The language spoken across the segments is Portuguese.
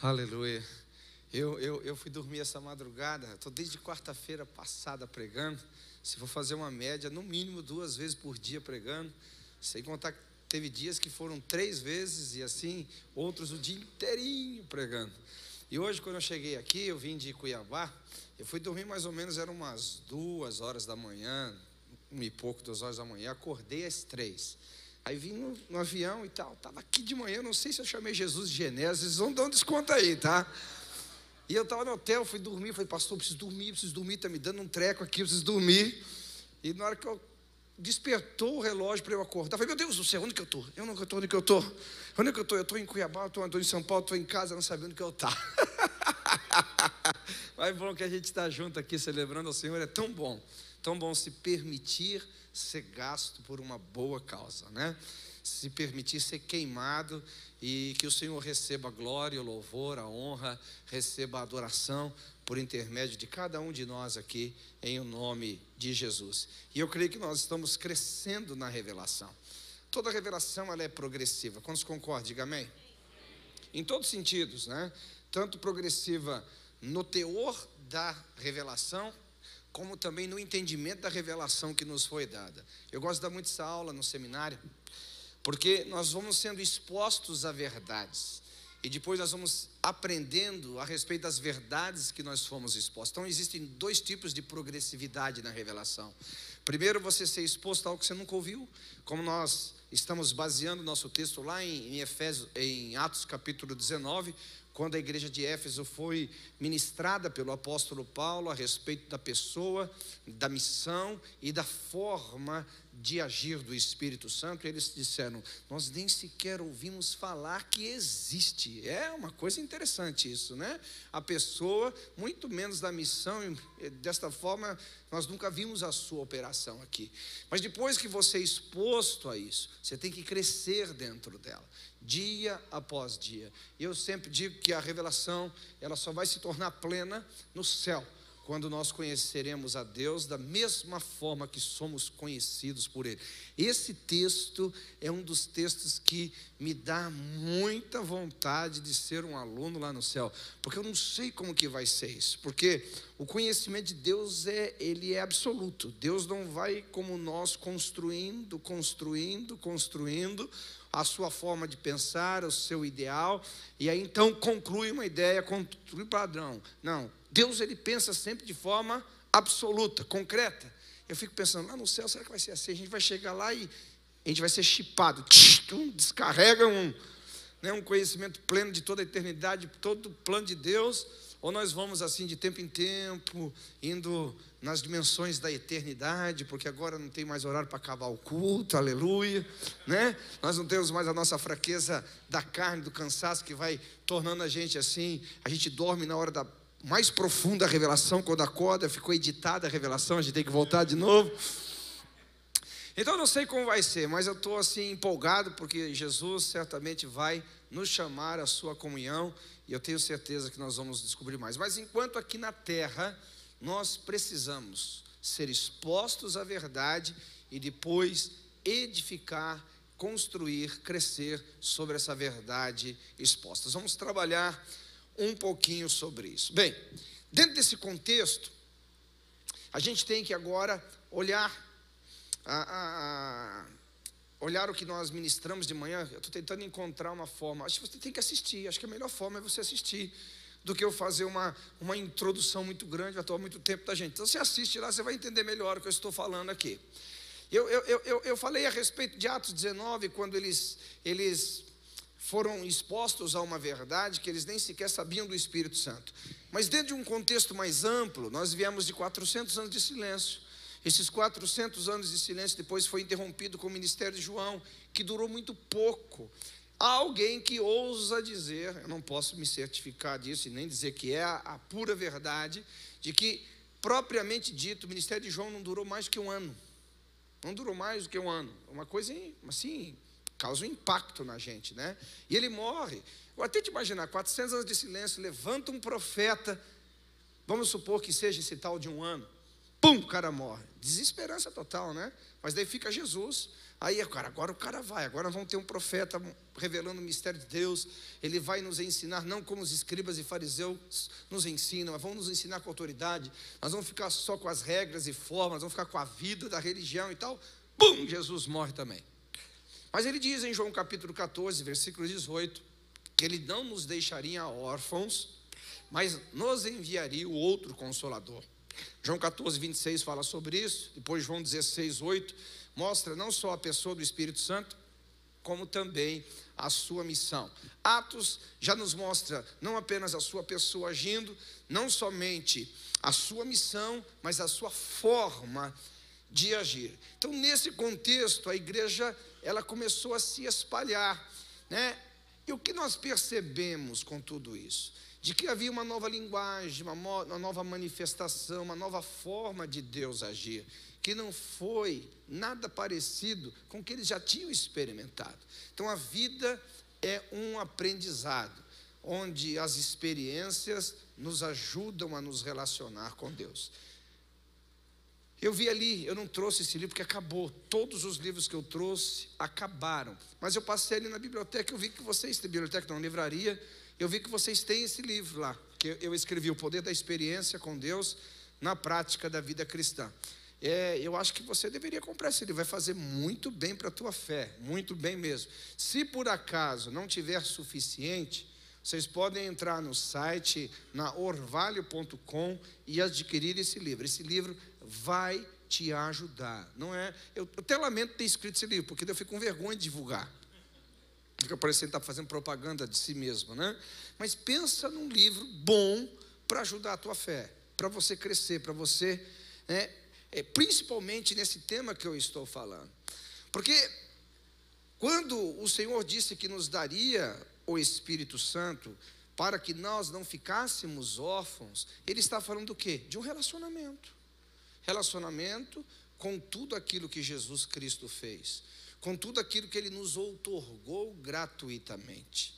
Aleluia. Eu, eu, eu fui dormir essa madrugada, estou desde quarta-feira passada pregando. Se for fazer uma média, no mínimo duas vezes por dia pregando. Sem contar que teve dias que foram três vezes e assim, outros o dia inteirinho pregando. E hoje, quando eu cheguei aqui, eu vim de Cuiabá, eu fui dormir mais ou menos, eram umas duas horas da manhã, um e pouco, duas horas da manhã, acordei às três. Aí vim no, no avião e tal, estava aqui de manhã, não sei se eu chamei Jesus de Genésio, vão dar um desconto aí, tá? E eu estava no hotel, fui dormir, falei, pastor, preciso dormir, preciso dormir, está me dando um treco aqui, preciso dormir. E na hora que eu despertou o relógio para eu acordar. Eu falei, meu Deus do céu, onde que eu estou? Eu não estou onde que eu estou. Onde que eu estou? Eu estou em Cuiabá, estou em São Paulo, estou em casa, não sabendo onde que eu estou. Mas bom que a gente está junto aqui celebrando ao Senhor, é tão bom. Tão bom se permitir ser gasto por uma boa causa, né? Se permitir ser queimado e que o Senhor receba a glória, o louvor, a honra, receba a adoração por intermédio de cada um de nós aqui, em o nome de Jesus. E eu creio que nós estamos crescendo na revelação. Toda revelação ela é progressiva. Quantos concordam? Diga amém. Em todos os sentidos, né? Tanto progressiva no teor da revelação, como também no entendimento da revelação que nos foi dada. Eu gosto de dar muito essa aula no seminário, porque nós vamos sendo expostos a verdades. E depois nós vamos aprendendo a respeito das verdades que nós fomos expostos. Então existem dois tipos de progressividade na revelação. Primeiro, você ser exposto a algo que você nunca ouviu, como nós estamos baseando nosso texto lá em, Efésios, em Atos capítulo 19, quando a igreja de Éfeso foi ministrada pelo apóstolo Paulo a respeito da pessoa, da missão e da forma de agir do Espírito Santo, eles disseram: Nós nem sequer ouvimos falar que existe. É uma coisa interessante isso, né? A pessoa, muito menos da missão, desta forma, nós nunca vimos a sua operação aqui. Mas depois que você é exposto a isso, você tem que crescer dentro dela, dia após dia. E eu sempre digo que a revelação, ela só vai se tornar plena no céu quando nós conheceremos a Deus da mesma forma que somos conhecidos por Ele. Esse texto é um dos textos que me dá muita vontade de ser um aluno lá no céu, porque eu não sei como que vai ser isso, porque o conhecimento de Deus é ele é absoluto. Deus não vai como nós construindo, construindo, construindo a sua forma de pensar, o seu ideal, e aí então conclui uma ideia, conclui padrão. Não, Deus ele pensa sempre de forma absoluta, concreta. Eu fico pensando, lá no céu, será que vai ser assim? A gente vai chegar lá e a gente vai ser chipado, descarrega um, né, um conhecimento pleno de toda a eternidade, todo o plano de Deus, ou nós vamos assim de tempo em tempo, indo nas dimensões da eternidade, porque agora não tem mais horário para acabar o culto, aleluia, né? Nós não temos mais a nossa fraqueza da carne, do cansaço que vai tornando a gente assim, a gente dorme na hora da mais profunda a revelação, quando acorda, ficou editada a revelação, a gente tem que voltar de novo. Então não sei como vai ser, mas eu estou assim empolgado, porque Jesus certamente vai nos chamar à sua comunhão, e eu tenho certeza que nós vamos descobrir mais. Mas enquanto aqui na terra, nós precisamos ser expostos à verdade e depois edificar, construir, crescer sobre essa verdade exposta. Vamos trabalhar um pouquinho sobre isso. Bem, dentro desse contexto, a gente tem que agora olhar a, a, a olhar o que nós ministramos de manhã. Eu estou tentando encontrar uma forma. Acho que você tem que assistir. Acho que a melhor forma é você assistir do que eu fazer uma, uma introdução muito grande, vai tomar muito tempo da gente. Então você assiste lá, você vai entender melhor o que eu estou falando aqui. Eu, eu, eu, eu falei a respeito de Atos 19, quando eles, eles foram expostos a uma verdade que eles nem sequer sabiam do Espírito Santo. Mas dentro de um contexto mais amplo, nós viemos de 400 anos de silêncio. Esses 400 anos de silêncio depois foi interrompido com o ministério de João, que durou muito pouco. Há alguém que ousa dizer, eu não posso me certificar disso e nem dizer que é a, a pura verdade, de que, propriamente dito, o ministério de João não durou mais que um ano. Não durou mais do que um ano. Uma coisa assim, causa um impacto na gente, né? E ele morre. Eu até te imaginar, 400 anos de silêncio, levanta um profeta, vamos supor que seja esse tal de um ano, pum, o cara morre. Desesperança total, né? Mas daí fica Jesus. Aí, cara, agora o cara vai, agora vamos ter um profeta revelando o mistério de Deus, ele vai nos ensinar, não como os escribas e fariseus nos ensinam, mas vão nos ensinar com autoridade, nós vamos ficar só com as regras e formas, vamos ficar com a vida da religião e tal. Bum, Jesus morre também. Mas ele diz em João capítulo 14, versículo 18, que ele não nos deixaria órfãos, mas nos enviaria o outro consolador. João 14, 26 fala sobre isso, depois João 16, 8 mostra não só a pessoa do Espírito Santo, como também a sua missão. Atos já nos mostra não apenas a sua pessoa agindo, não somente a sua missão, mas a sua forma de agir. Então, nesse contexto, a igreja ela começou a se espalhar, né? E o que nós percebemos com tudo isso? De que havia uma nova linguagem, uma, uma nova manifestação, uma nova forma de Deus agir que não foi nada parecido com o que eles já tinham experimentado. Então a vida é um aprendizado, onde as experiências nos ajudam a nos relacionar com Deus. Eu vi ali, eu não trouxe esse livro porque acabou. Todos os livros que eu trouxe acabaram. Mas eu passei ali na biblioteca, eu vi que vocês têm biblioteca, não, livraria, eu vi que vocês têm esse livro lá, que eu escrevi O Poder da Experiência com Deus na Prática da Vida Cristã é, eu acho que você deveria comprar esse livro, vai fazer muito bem para a tua fé, muito bem mesmo. Se por acaso não tiver suficiente, vocês podem entrar no site, na orvalho.com e adquirir esse livro. Esse livro vai te ajudar. Não é? Eu, até lamento ter escrito esse livro, porque eu fico com vergonha de divulgar. Fica parecendo estar tá fazendo propaganda de si mesmo, né? Mas pensa num livro bom para ajudar a tua fé, para você crescer, para você né, é, principalmente nesse tema que eu estou falando. Porque quando o Senhor disse que nos daria o Espírito Santo para que nós não ficássemos órfãos, Ele está falando do quê? De um relacionamento. Relacionamento com tudo aquilo que Jesus Cristo fez, com tudo aquilo que Ele nos outorgou gratuitamente.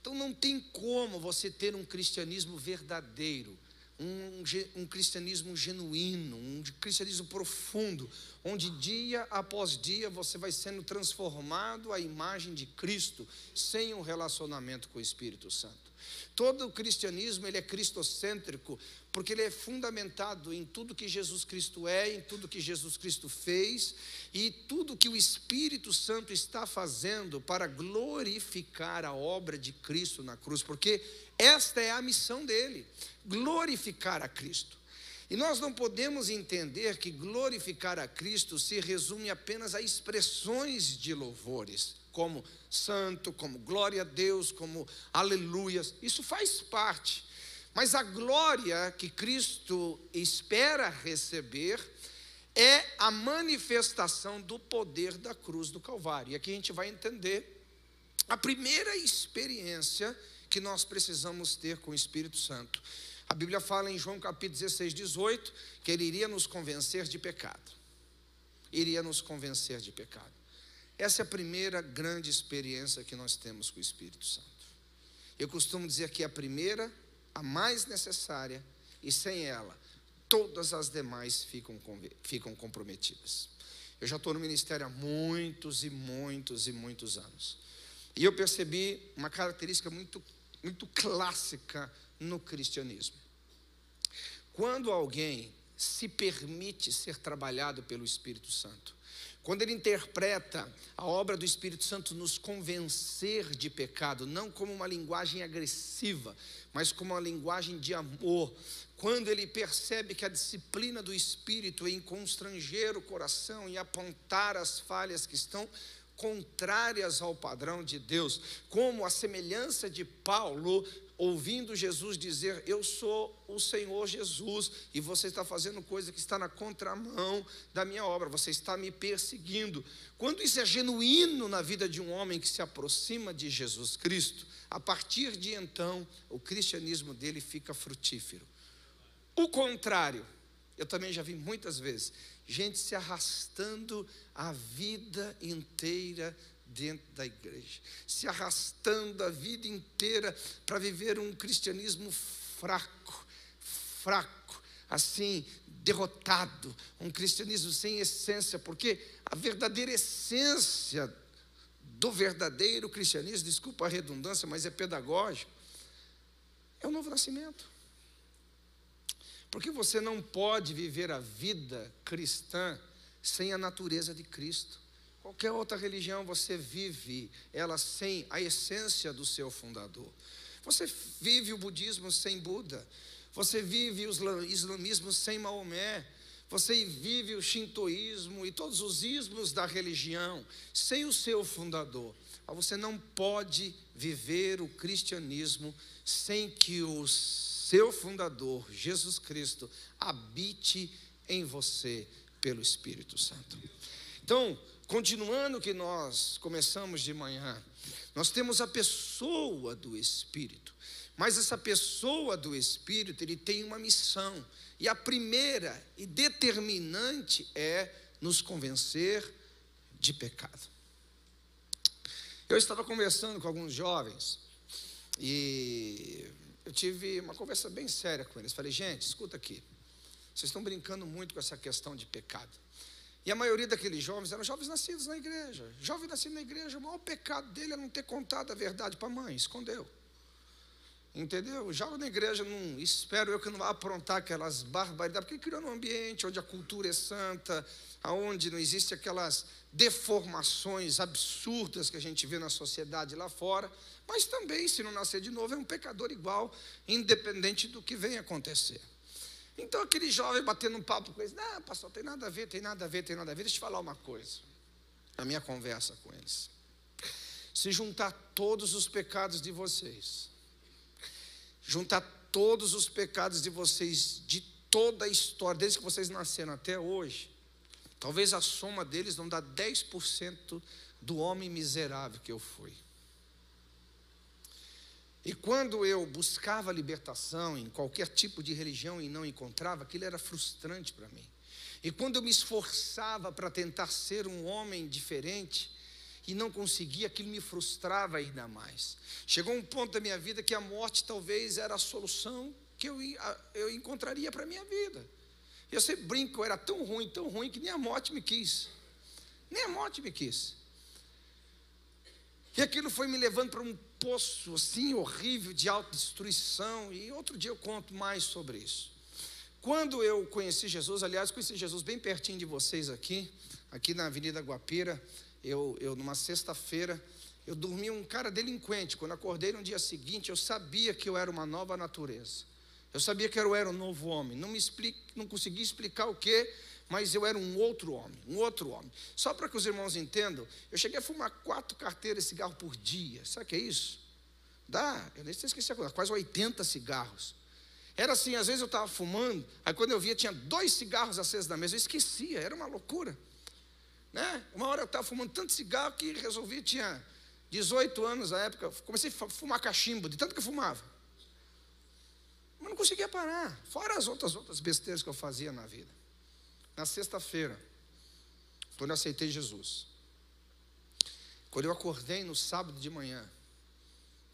Então não tem como você ter um cristianismo verdadeiro um, um, cristianismo genuíno, um cristianismo profundo, onde dia após dia você vai sendo transformado à imagem de Cristo, sem um relacionamento com o Espírito Santo. Todo o cristianismo ele é cristocêntrico, porque ele é fundamentado em tudo que Jesus Cristo é, em tudo que Jesus Cristo fez e tudo que o Espírito Santo está fazendo para glorificar a obra de Cristo na cruz, porque esta é a missão dele, glorificar a Cristo. E nós não podemos entender que glorificar a Cristo se resume apenas a expressões de louvores como santo, como glória a Deus, como aleluias. Isso faz parte. Mas a glória que Cristo espera receber é a manifestação do poder da cruz do Calvário. E aqui a gente vai entender a primeira experiência que nós precisamos ter com o Espírito Santo. A Bíblia fala em João capítulo 16, 18, que ele iria nos convencer de pecado. Iria nos convencer de pecado. Essa é a primeira grande experiência que nós temos com o Espírito Santo. Eu costumo dizer que é a primeira, a mais necessária, e sem ela, todas as demais ficam, ficam comprometidas. Eu já estou no ministério há muitos e muitos e muitos anos. E eu percebi uma característica muito, muito clássica no cristianismo. Quando alguém se permite ser trabalhado pelo Espírito Santo, quando ele interpreta a obra do Espírito Santo nos convencer de pecado, não como uma linguagem agressiva, mas como uma linguagem de amor, quando ele percebe que a disciplina do Espírito é em constranger o coração e apontar as falhas que estão contrárias ao padrão de Deus, como a semelhança de Paulo ouvindo Jesus dizer: Eu sou o Senhor Jesus, e você está fazendo coisa que está na contramão da minha obra, você está me perseguindo. Quando isso é genuíno na vida de um homem que se aproxima de Jesus Cristo, a partir de então, o cristianismo dele fica frutífero. O contrário, eu também já vi muitas vezes, gente se arrastando a vida inteira dentro da igreja, se arrastando a vida inteira para viver um cristianismo fraco, fraco, assim, derrotado, um cristianismo sem essência, porque a verdadeira essência do verdadeiro cristianismo, desculpa a redundância, mas é pedagógico, é o novo nascimento. Porque você não pode viver a vida cristã sem a natureza de Cristo. Qualquer outra religião você vive ela sem a essência do seu fundador. Você vive o budismo sem Buda. Você vive o islamismo sem Maomé. Você vive o shintoísmo e todos os ismos da religião sem o seu fundador. Você não pode viver o cristianismo sem que o seu fundador, Jesus Cristo, habite em você pelo Espírito Santo. Então, continuando o que nós começamos de manhã, nós temos a pessoa do Espírito. Mas essa pessoa do Espírito, ele tem uma missão. E a primeira e determinante é nos convencer de pecado. Eu estava conversando com alguns jovens e eu tive uma conversa bem séria com eles. Falei, gente, escuta aqui. Vocês estão brincando muito com essa questão de pecado. E a maioria daqueles jovens eram jovens nascidos na igreja. Jovem nascido na igreja, o maior pecado dele é não ter contado a verdade para a mãe, escondeu. Entendeu? Joga na igreja, não, espero eu que não vá aprontar aquelas barbaridades, porque criou num ambiente onde a cultura é santa, onde não existe aquelas deformações absurdas que a gente vê na sociedade lá fora, mas também, se não nascer de novo, é um pecador igual, independente do que venha acontecer. Então aquele jovem batendo um papo com eles, não, pastor, tem nada a ver, tem nada a ver, tem nada a ver. Deixa eu te falar uma coisa, a minha conversa com eles. Se juntar todos os pecados de vocês, juntar todos os pecados de vocês, de toda a história, desde que vocês nasceram até hoje, talvez a soma deles não dá 10% do homem miserável que eu fui. E quando eu buscava libertação em qualquer tipo de religião e não encontrava, aquilo era frustrante para mim. E quando eu me esforçava para tentar ser um homem diferente, e não conseguia, aquilo me frustrava ainda mais. Chegou um ponto da minha vida que a morte talvez era a solução que eu, eu encontraria para a minha vida. Eu sempre brinco, eu era tão ruim, tão ruim, que nem a morte me quis. Nem a morte me quis. E aquilo foi me levando para um poço assim horrível de autodestruição. E outro dia eu conto mais sobre isso. Quando eu conheci Jesus, aliás, conheci Jesus bem pertinho de vocês aqui, aqui na Avenida Guapira eu, eu numa sexta-feira, eu dormi um cara delinquente. Quando acordei no dia seguinte, eu sabia que eu era uma nova natureza. Eu sabia que eu era um novo homem. Não me explique, não consegui explicar o que, mas eu era um outro homem, um outro homem. Só para que os irmãos entendam, eu cheguei a fumar quatro carteiras de cigarro por dia. Sabe o que é isso? Dá, eu nem sei esqueci a coisa, quase 80 cigarros. Era assim, às vezes eu estava fumando, aí quando eu via tinha dois cigarros acesos na mesa, eu esquecia, era uma loucura. Né? Uma hora eu estava fumando tanto cigarro que resolvi, tinha 18 anos na época, comecei a fumar cachimbo, de tanto que eu fumava. Mas não conseguia parar, fora as outras, outras besteiras que eu fazia na vida. Na sexta-feira, quando eu aceitei Jesus, quando eu acordei no sábado de manhã,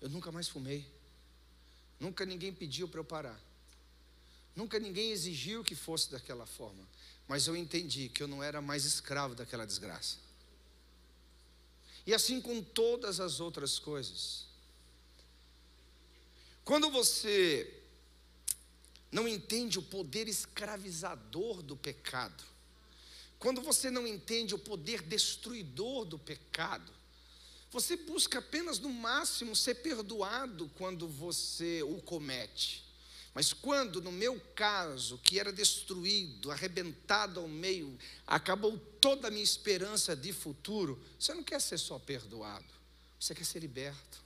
eu nunca mais fumei. Nunca ninguém pediu para eu parar. Nunca ninguém exigiu que fosse daquela forma. Mas eu entendi que eu não era mais escravo daquela desgraça. E assim com todas as outras coisas. Quando você não entende o poder escravizador do pecado, quando você não entende o poder destruidor do pecado, você busca apenas no máximo ser perdoado quando você o comete. Mas quando, no meu caso, que era destruído, arrebentado ao meio, acabou toda a minha esperança de futuro, você não quer ser só perdoado, você quer ser liberto.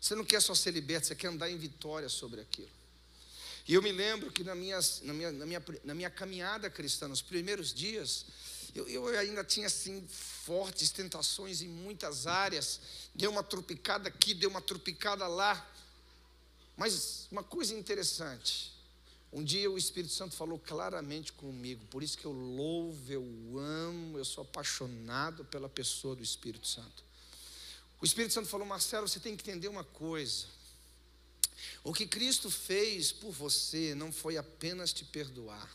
Você não quer só ser liberto, você quer andar em vitória sobre aquilo. E eu me lembro que na minha, na minha, na minha, na minha caminhada cristã, nos primeiros dias, eu, eu ainda tinha assim fortes tentações em muitas áreas. Deu uma tropicada aqui, deu uma tropicada lá. Mas uma coisa interessante, um dia o Espírito Santo falou claramente comigo, por isso que eu louvo, eu amo, eu sou apaixonado pela pessoa do Espírito Santo. O Espírito Santo falou: Marcelo, você tem que entender uma coisa. O que Cristo fez por você não foi apenas te perdoar.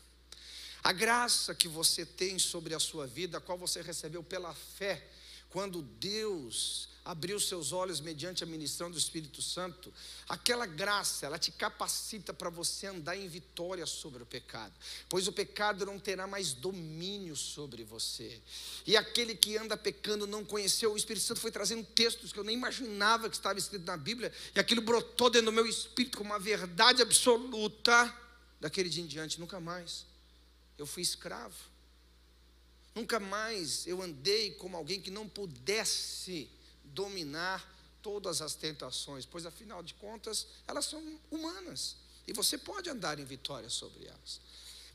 A graça que você tem sobre a sua vida, a qual você recebeu pela fé, quando Deus abriu seus olhos mediante a ministração do Espírito Santo, aquela graça, ela te capacita para você andar em vitória sobre o pecado, pois o pecado não terá mais domínio sobre você. E aquele que anda pecando não conheceu, o Espírito Santo foi trazendo textos que eu nem imaginava que estava escrito na Bíblia, e aquilo brotou dentro do meu espírito como uma verdade absoluta. Daquele dia em diante, nunca mais eu fui escravo. Nunca mais eu andei como alguém que não pudesse dominar todas as tentações, pois afinal de contas, elas são humanas e você pode andar em vitória sobre elas.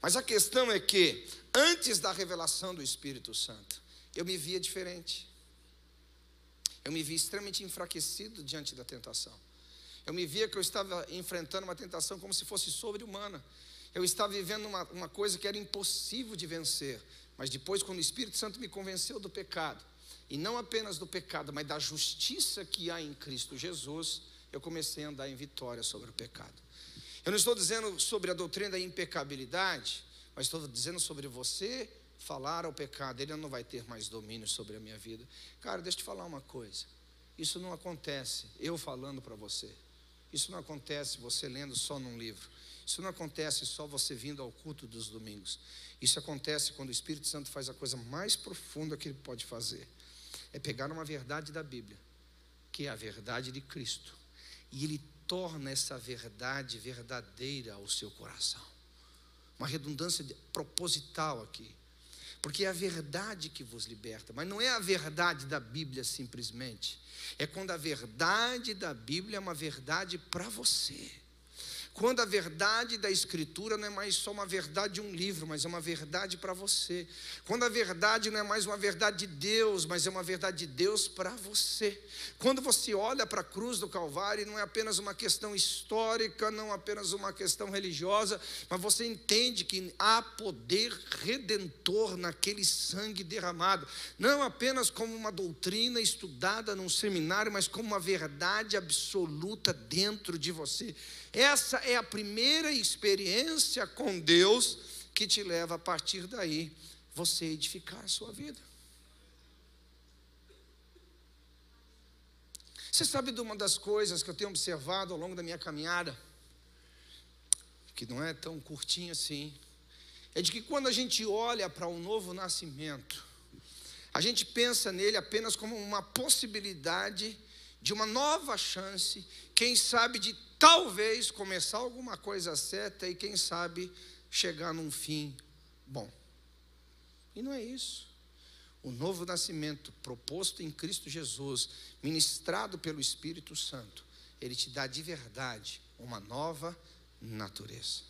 Mas a questão é que, antes da revelação do Espírito Santo, eu me via diferente. Eu me via extremamente enfraquecido diante da tentação. Eu me via que eu estava enfrentando uma tentação como se fosse sobre-humana. Eu estava vivendo uma, uma coisa que era impossível de vencer. Mas depois, quando o Espírito Santo me convenceu do pecado, e não apenas do pecado, mas da justiça que há em Cristo Jesus, eu comecei a andar em vitória sobre o pecado. Eu não estou dizendo sobre a doutrina da impecabilidade, mas estou dizendo sobre você falar ao pecado, ele não vai ter mais domínio sobre a minha vida. Cara, deixa eu te falar uma coisa. Isso não acontece eu falando para você. Isso não acontece você lendo só num livro. Isso não acontece só você vindo ao culto dos domingos. Isso acontece quando o Espírito Santo faz a coisa mais profunda que ele pode fazer é pegar uma verdade da Bíblia, que é a verdade de Cristo, e ele torna essa verdade verdadeira ao seu coração. Uma redundância proposital aqui. Porque é a verdade que vos liberta, mas não é a verdade da Bíblia simplesmente. É quando a verdade da Bíblia é uma verdade para você. Quando a verdade da Escritura não é mais só uma verdade de um livro, mas é uma verdade para você. Quando a verdade não é mais uma verdade de Deus, mas é uma verdade de Deus para você. Quando você olha para a cruz do Calvário, não é apenas uma questão histórica, não apenas uma questão religiosa, mas você entende que há poder redentor naquele sangue derramado. Não apenas como uma doutrina estudada num seminário, mas como uma verdade absoluta dentro de você. Essa é a primeira experiência com Deus que te leva a partir daí você edificar a sua vida. Você sabe de uma das coisas que eu tenho observado ao longo da minha caminhada, que não é tão curtinha assim, é de que quando a gente olha para um novo nascimento, a gente pensa nele apenas como uma possibilidade de uma nova chance, quem sabe de talvez começar alguma coisa certa e quem sabe chegar num fim bom. E não é isso. O novo nascimento proposto em Cristo Jesus, ministrado pelo Espírito Santo, ele te dá de verdade uma nova natureza.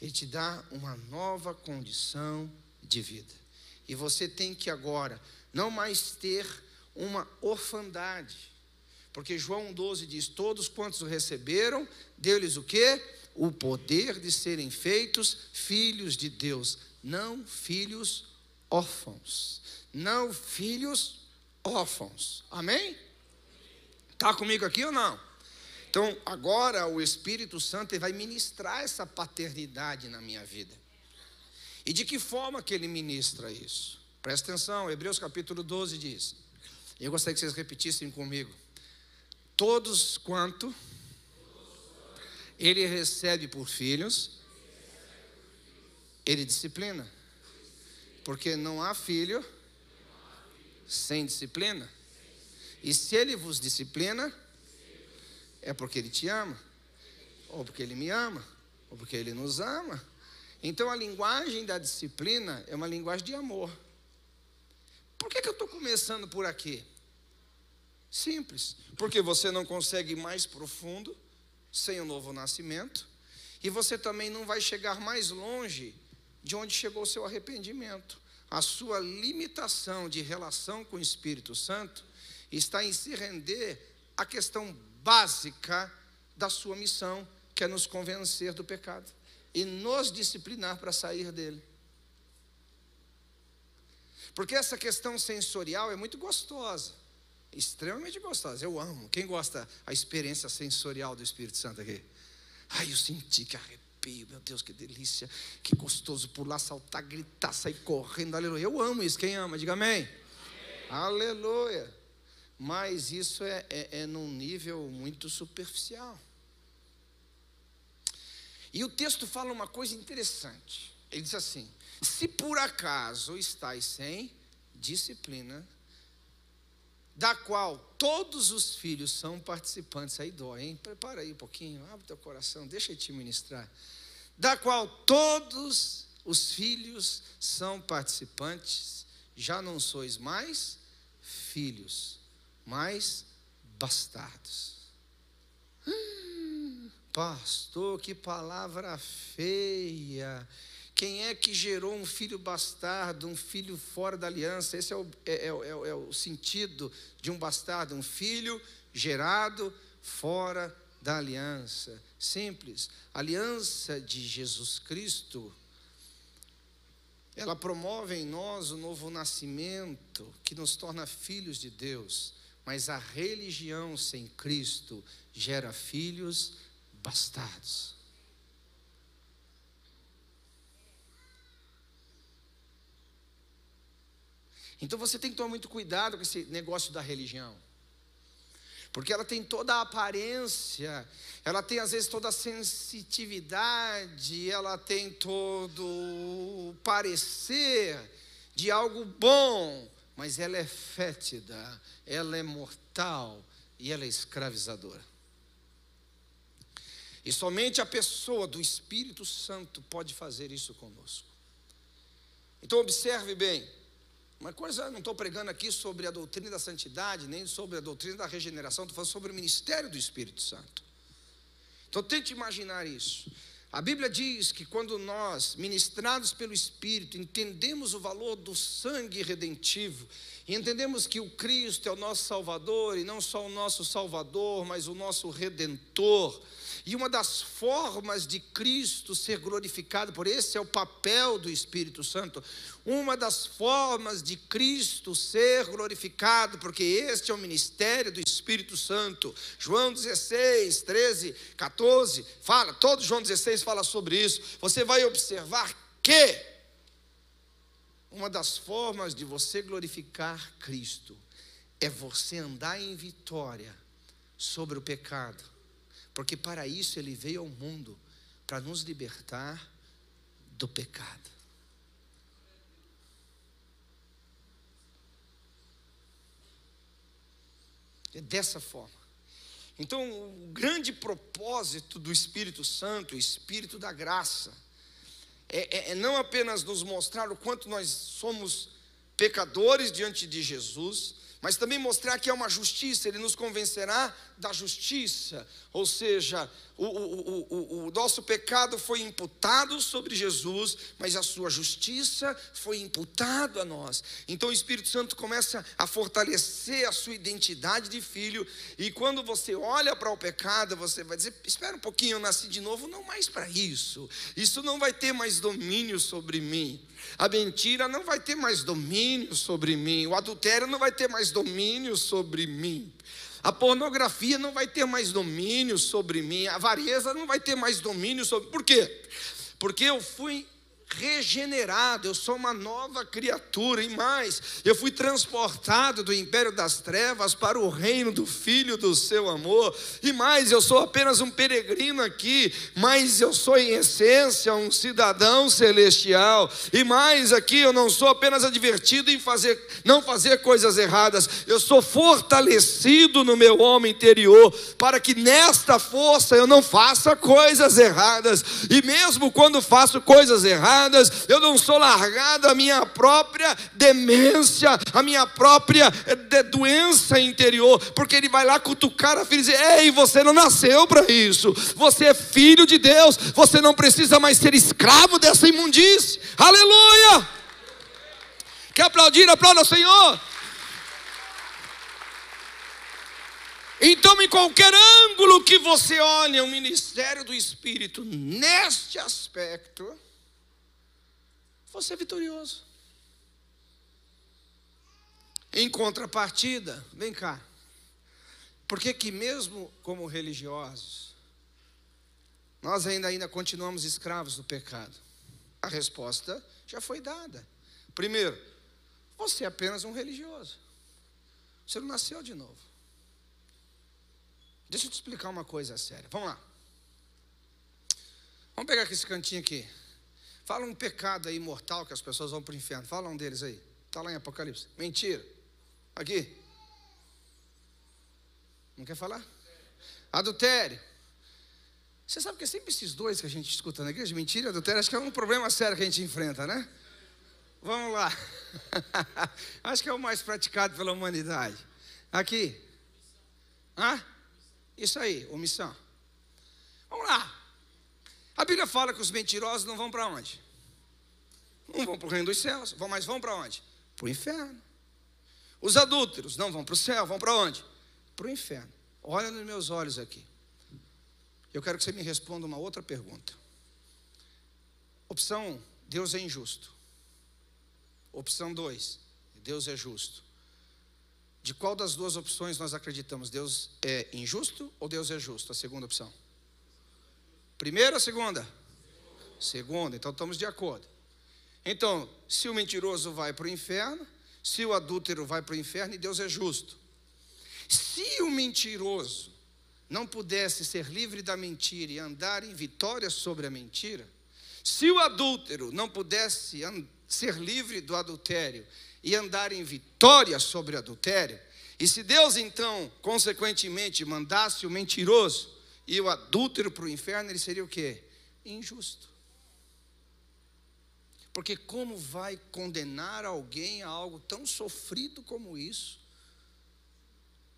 Ele te dá uma nova condição de vida. E você tem que agora não mais ter uma orfandade porque João 12 diz: Todos quantos o receberam, deu-lhes o quê? O poder de serem feitos filhos de Deus, não filhos órfãos. Não filhos órfãos. Amém? Está comigo aqui ou não? Então, agora o Espírito Santo vai ministrar essa paternidade na minha vida. E de que forma que ele ministra isso? Presta atenção, Hebreus capítulo 12 diz. Eu gostaria que vocês repetissem comigo. Todos quanto ele recebe por filhos, ele disciplina. Porque não há filho sem disciplina. E se ele vos disciplina, é porque ele te ama, ou porque ele me ama, ou porque ele nos ama. Então a linguagem da disciplina é uma linguagem de amor. Por que, que eu estou começando por aqui? Simples, porque você não consegue ir mais profundo sem o novo nascimento, e você também não vai chegar mais longe de onde chegou o seu arrependimento. A sua limitação de relação com o Espírito Santo está em se render à questão básica da sua missão, que é nos convencer do pecado e nos disciplinar para sair dele. Porque essa questão sensorial é muito gostosa. extremamente gostosa. Eu amo. Quem gosta a experiência sensorial do Espírito Santo aqui? Ai, eu senti que arrepio, meu Deus, que delícia, que gostoso pular, saltar, gritar, sair correndo, aleluia. Eu amo isso. Quem ama, diga amém. amém. Aleluia. Mas isso é, é, é num nível muito superficial. E o texto fala uma coisa interessante. Ele diz assim: se por acaso estáis sem disciplina, da qual todos os filhos são participantes, aí dói, hein? Prepara aí um pouquinho, abre teu coração, deixa eu te ministrar. Da qual todos os filhos são participantes, já não sois mais filhos, mas bastardos. Pastor, que palavra feia. Quem é que gerou um filho bastardo, um filho fora da aliança? Esse é o, é, é, é, é o sentido de um bastardo, um filho gerado fora da aliança. Simples. A aliança de Jesus Cristo, ela promove em nós o novo nascimento, que nos torna filhos de Deus. Mas a religião sem Cristo gera filhos bastardos. Então você tem que tomar muito cuidado com esse negócio da religião. Porque ela tem toda a aparência, ela tem às vezes toda a sensitividade, ela tem todo o parecer de algo bom, mas ela é fétida, ela é mortal e ela é escravizadora. E somente a pessoa do Espírito Santo pode fazer isso conosco. Então, observe bem. Uma coisa, não estou pregando aqui sobre a doutrina da santidade, nem sobre a doutrina da regeneração, estou falando sobre o ministério do Espírito Santo. Então, tente imaginar isso. A Bíblia diz que quando nós, ministrados pelo Espírito, entendemos o valor do sangue redentivo, e entendemos que o Cristo é o nosso Salvador, e não só o nosso Salvador, mas o nosso Redentor, e uma das formas de Cristo ser glorificado, por esse é o papel do Espírito Santo. Uma das formas de Cristo ser glorificado, porque este é o ministério do Espírito Santo. João 16, 13, 14, fala, todo João 16 fala sobre isso. Você vai observar que uma das formas de você glorificar Cristo é você andar em vitória sobre o pecado porque para isso ele veio ao mundo para nos libertar do pecado. É dessa forma. Então, o grande propósito do Espírito Santo, o Espírito da graça, é, é, é não apenas nos mostrar o quanto nós somos pecadores diante de Jesus, mas também mostrar que é uma justiça, ele nos convencerá da justiça, ou seja, o, o, o, o, nosso pecado foi imputado sobre Jesus, mas a sua justiça foi imputado a nós. Então o Espírito Santo começa a fortalecer a sua identidade de filho, e quando você olha para o pecado, você vai dizer: espera um pouquinho, eu nasci de novo, não mais para isso, isso não vai ter mais domínio sobre mim. A mentira não vai ter mais domínio sobre mim, o adultério não vai ter mais domínio sobre mim. A pornografia não vai ter mais domínio sobre mim, a avareza não vai ter mais domínio sobre. Por quê? Porque eu fui regenerado, eu sou uma nova criatura, e mais, eu fui transportado do império das trevas para o reino do Filho do seu amor, e mais, eu sou apenas um peregrino aqui, mas eu sou em essência um cidadão celestial, e mais aqui, eu não sou apenas advertido em fazer, não fazer coisas erradas, eu sou fortalecido no meu homem interior, para que nesta força eu não faça coisas erradas, e mesmo quando faço coisas erradas, eu não sou largado à minha própria demência, à minha própria eh, doença interior, porque ele vai lá cutucar a filha e dizer: Ei, você não nasceu para isso, você é filho de Deus, você não precisa mais ser escravo dessa imundície. Aleluia! Quer aplaudir? Aplauda o Senhor. Então, em qualquer ângulo que você olhe, o ministério do Espírito, neste aspecto, você é vitorioso. Em contrapartida, vem cá. Por que que mesmo como religiosos, nós ainda, ainda continuamos escravos do pecado? A resposta já foi dada. Primeiro, você é apenas um religioso. Você não nasceu de novo. Deixa eu te explicar uma coisa séria. Vamos lá. Vamos pegar aqui esse cantinho aqui. Fala um pecado aí mortal que as pessoas vão para o inferno. Fala um deles aí. Está lá em Apocalipse. Mentira. Aqui. Não quer falar? Adultério. Você sabe que é sempre esses dois que a gente escuta na igreja, mentira, adultério, acho que é um problema sério que a gente enfrenta, né? Vamos lá. acho que é o mais praticado pela humanidade. Aqui. Hã? Isso aí, omissão. Vamos lá. A Bíblia fala que os mentirosos não vão para onde? Não vão para o reino dos céus, mas vão para onde? Para o inferno. Os adúlteros não vão para o céu, vão para onde? Para o inferno. Olha nos meus olhos aqui. Eu quero que você me responda uma outra pergunta. Opção 1, Deus é injusto. Opção 2, Deus é justo. De qual das duas opções nós acreditamos? Deus é injusto ou Deus é justo? A segunda opção. Primeira ou segunda? Segunda, então estamos de acordo. Então, se o mentiroso vai para o inferno, se o adúltero vai para o inferno, e Deus é justo. Se o mentiroso não pudesse ser livre da mentira e andar em vitória sobre a mentira, se o adúltero não pudesse ser livre do adultério e andar em vitória sobre o adultério, e se Deus então, consequentemente, mandasse o mentiroso e o adúltero para o inferno, ele seria o quê? Injusto. Porque como vai condenar alguém a algo tão sofrido como isso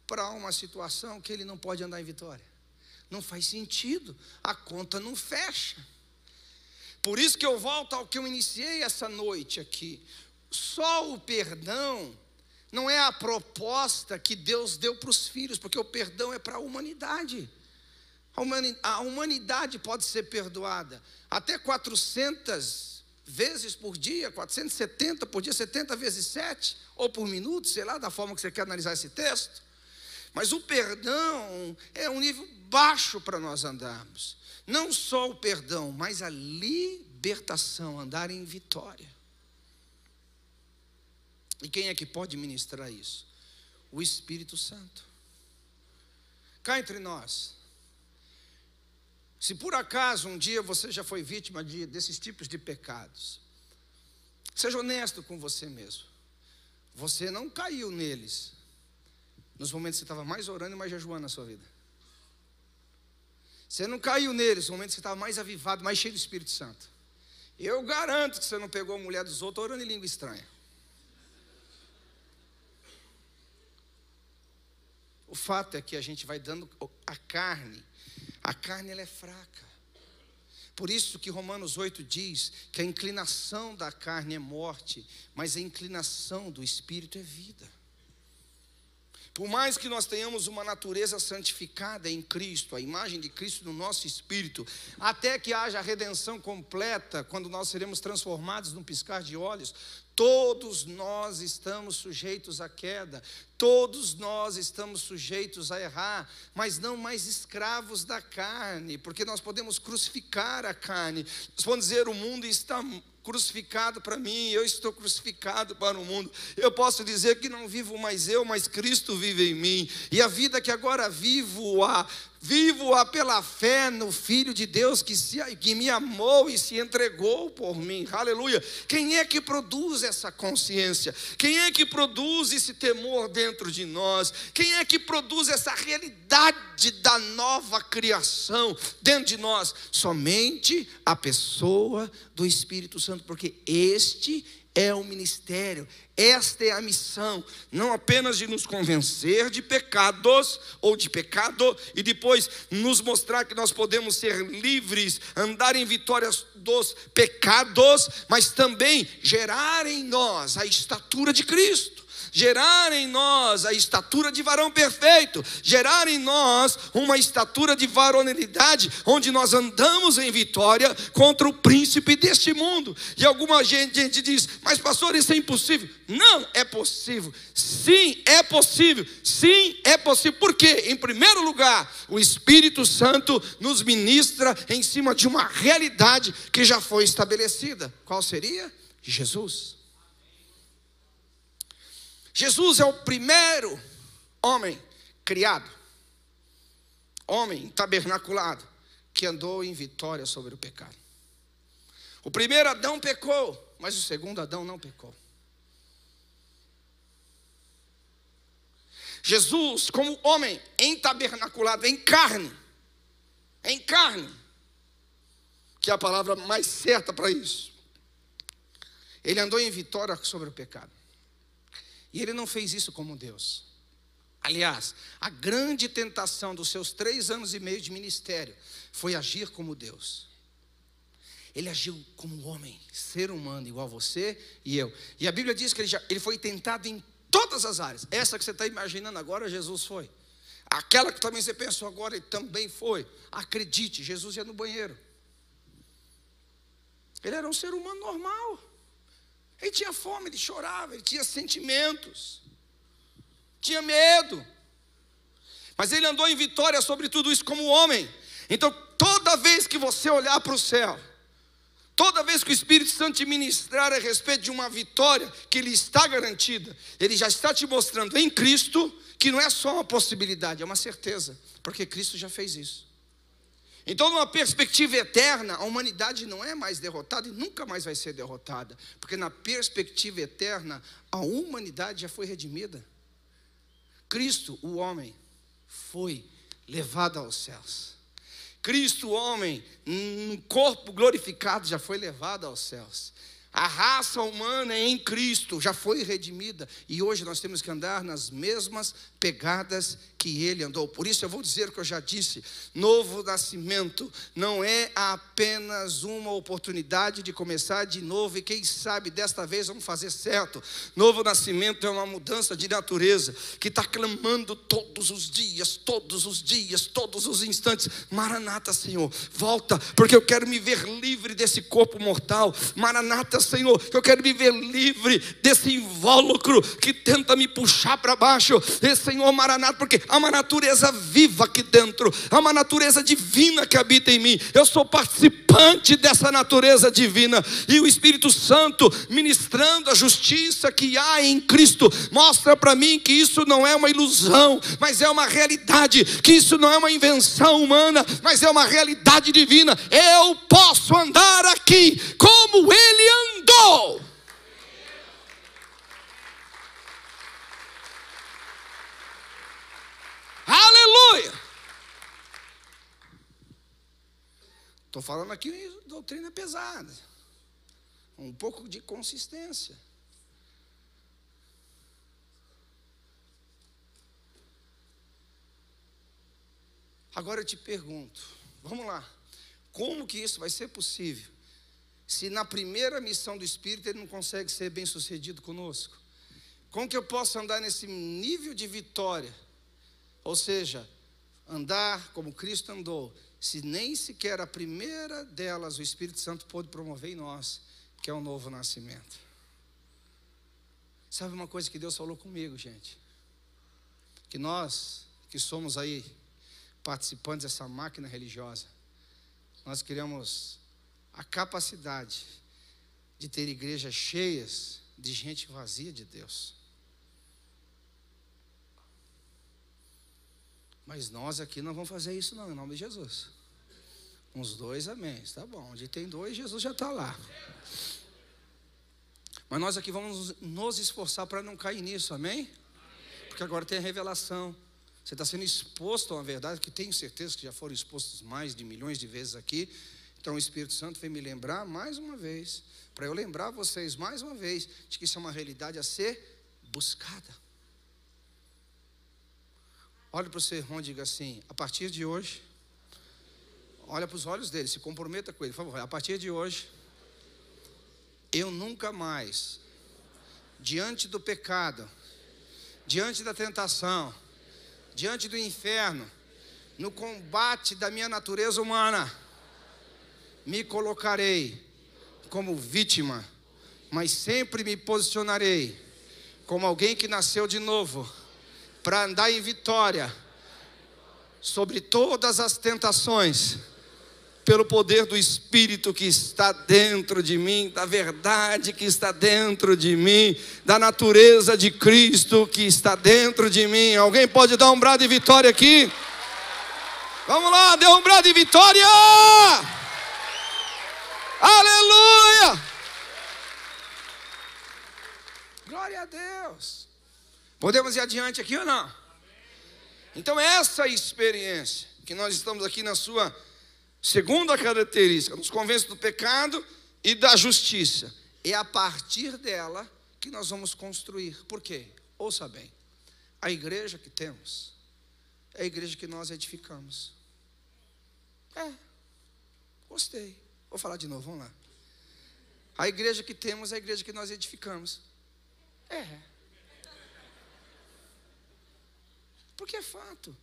para uma situação que ele não pode andar em vitória? Não faz sentido, a conta não fecha. Por isso que eu volto ao que eu iniciei essa noite aqui. Só o perdão não é a proposta que Deus deu para os filhos, porque o perdão é para a humanidade. A humanidade pode ser perdoada até 400 vezes por dia, 470 por dia, 70 vezes 7, ou por minuto, sei lá, da forma que você quer analisar esse texto. Mas o perdão é um nível baixo para nós andarmos. Não só o perdão, mas a libertação, andar em vitória. E quem é que pode ministrar isso? O Espírito Santo. Cá entre nós, se por acaso um dia você já foi vítima de, desses tipos de pecados, seja honesto com você mesmo. Você não caiu neles nos momentos que você estava mais orando e mais jejuando na sua vida. Você não caiu neles nos momentos que você estava mais avivado, mais cheio do Espírito Santo. Eu garanto que você não pegou a mulher dos outros orando em língua estranha. O fato é que a gente vai dando a carne a carne ela é fraca. Por isso que Romanos 8 diz que a inclinação da carne é morte, mas a inclinação do espírito é vida. Por mais que nós tenhamos uma natureza santificada em Cristo, a imagem de Cristo no nosso espírito, até que haja a redenção completa, quando nós seremos transformados num piscar de olhos, Todos nós estamos sujeitos à queda, todos nós estamos sujeitos a errar, mas não mais escravos da carne, porque nós podemos crucificar a carne. Nós podemos dizer: o mundo está crucificado para mim, eu estou crucificado para o mundo. Eu posso dizer que não vivo mais eu, mas Cristo vive em mim. E a vida que agora vivo, a Vivo-a pela fé no Filho de Deus que, se, que me amou e se entregou por mim. Aleluia. Quem é que produz essa consciência? Quem é que produz esse temor dentro de nós? Quem é que produz essa realidade da nova criação dentro de nós? Somente a pessoa do Espírito Santo, porque este é o ministério, esta é a missão, não apenas de nos convencer de pecados ou de pecado e depois nos mostrar que nós podemos ser livres, andar em vitórias dos pecados, mas também gerar em nós a estatura de Cristo gerar em nós a estatura de varão perfeito, gerar em nós uma estatura de varonilidade, onde nós andamos em vitória contra o príncipe deste mundo. E alguma gente, gente diz, mas pastor, isso é impossível. Não é possível. Sim, é possível. Sim, é possível. Por quê? Em primeiro lugar, o Espírito Santo nos ministra em cima de uma realidade que já foi estabelecida. Qual seria? Jesus. Jesus é o primeiro homem criado, homem tabernaculado, que andou em vitória sobre o pecado. O primeiro Adão pecou, mas o segundo Adão não pecou. Jesus, como homem entabernaculado, em carne, em carne, que é a palavra mais certa para isso. Ele andou em vitória sobre o pecado. E ele não fez isso como Deus. Aliás, a grande tentação dos seus três anos e meio de ministério foi agir como Deus. Ele agiu como homem, ser humano, igual você e eu. E a Bíblia diz que ele, já, ele foi tentado em todas as áreas. Essa que você está imaginando agora, Jesus foi. Aquela que também você pensou agora, ele também foi. Acredite, Jesus ia no banheiro. Ele era um ser humano normal. Ele tinha fome, ele chorava, ele tinha sentimentos, tinha medo. Mas ele andou em vitória sobre tudo isso como homem. Então, toda vez que você olhar para o céu, toda vez que o Espírito Santo te ministrar a respeito de uma vitória que lhe está garantida, ele já está te mostrando em Cristo que não é só uma possibilidade, é uma certeza, porque Cristo já fez isso. Então, numa perspectiva eterna, a humanidade não é mais derrotada e nunca mais vai ser derrotada, porque na perspectiva eterna, a humanidade já foi redimida. Cristo, o homem, foi levado aos céus. Cristo, o homem, um corpo glorificado, já foi levado aos céus. A raça humana em Cristo já foi redimida e hoje nós temos que andar nas mesmas pegadas que ele andou. Por isso eu vou dizer o que eu já disse: novo nascimento não é apenas uma oportunidade de começar de novo e quem sabe desta vez vamos fazer certo. Novo nascimento é uma mudança de natureza que está clamando todos os dias, todos os dias, todos os instantes: Maranata, Senhor, volta, porque eu quero me ver livre desse corpo mortal. Maranata, Senhor, eu quero me ver livre desse invólucro que tenta me puxar para baixo. E, Senhor, Maranata, porque há uma natureza viva aqui dentro, há uma natureza divina que habita em mim. Eu sou participante dessa natureza divina e o Espírito Santo ministrando a justiça que há em Cristo mostra para mim que isso não é uma ilusão, mas é uma realidade, que isso não é uma invenção humana, mas é uma realidade divina. Eu posso andar aqui como ele andou. Aleluia! Estou falando aqui doutrina pesada. Um pouco de consistência. Agora eu te pergunto, vamos lá, como que isso vai ser possível? Se na primeira missão do Espírito ele não consegue ser bem sucedido conosco? Como que eu posso andar nesse nível de vitória? Ou seja, andar como Cristo andou, se nem sequer a primeira delas o Espírito Santo pôde promover em nós, que é o novo nascimento. Sabe uma coisa que Deus falou comigo, gente? Que nós, que somos aí participantes dessa máquina religiosa, nós queremos a capacidade de ter igrejas cheias de gente vazia de Deus. Mas nós aqui não vamos fazer isso, não, em nome de Jesus. Uns dois, amém. Tá bom. Onde tem dois, Jesus já está lá. Mas nós aqui vamos nos esforçar para não cair nisso, amém? Porque agora tem a revelação. Você está sendo exposto a uma verdade que tenho certeza que já foram expostos mais de milhões de vezes aqui. Então o Espírito Santo vem me lembrar mais uma vez, para eu lembrar vocês mais uma vez, de que isso é uma realidade a ser buscada. Olhe para o seu irmão e diga assim: a partir de hoje, olha para os olhos dele, se comprometa com ele, por favor. A partir de hoje, eu nunca mais, diante do pecado, diante da tentação, diante do inferno, no combate da minha natureza humana, me colocarei como vítima, mas sempre me posicionarei como alguém que nasceu de novo, para andar em vitória sobre todas as tentações pelo poder do Espírito que está dentro de mim, da verdade que está dentro de mim, da natureza de Cristo que está dentro de mim. Alguém pode dar um brado de vitória aqui? Vamos lá, dê um brado de vitória! Aleluia! Glória a Deus! Podemos ir adiante aqui ou não? Então, essa experiência que nós estamos aqui na sua Segunda característica, nos convence do pecado e da justiça. É a partir dela que nós vamos construir. Por quê? Ouça bem. A igreja que temos é a igreja que nós edificamos. É. Gostei. Vou falar de novo, vamos lá. A igreja que temos é a igreja que nós edificamos. É. Porque é fato.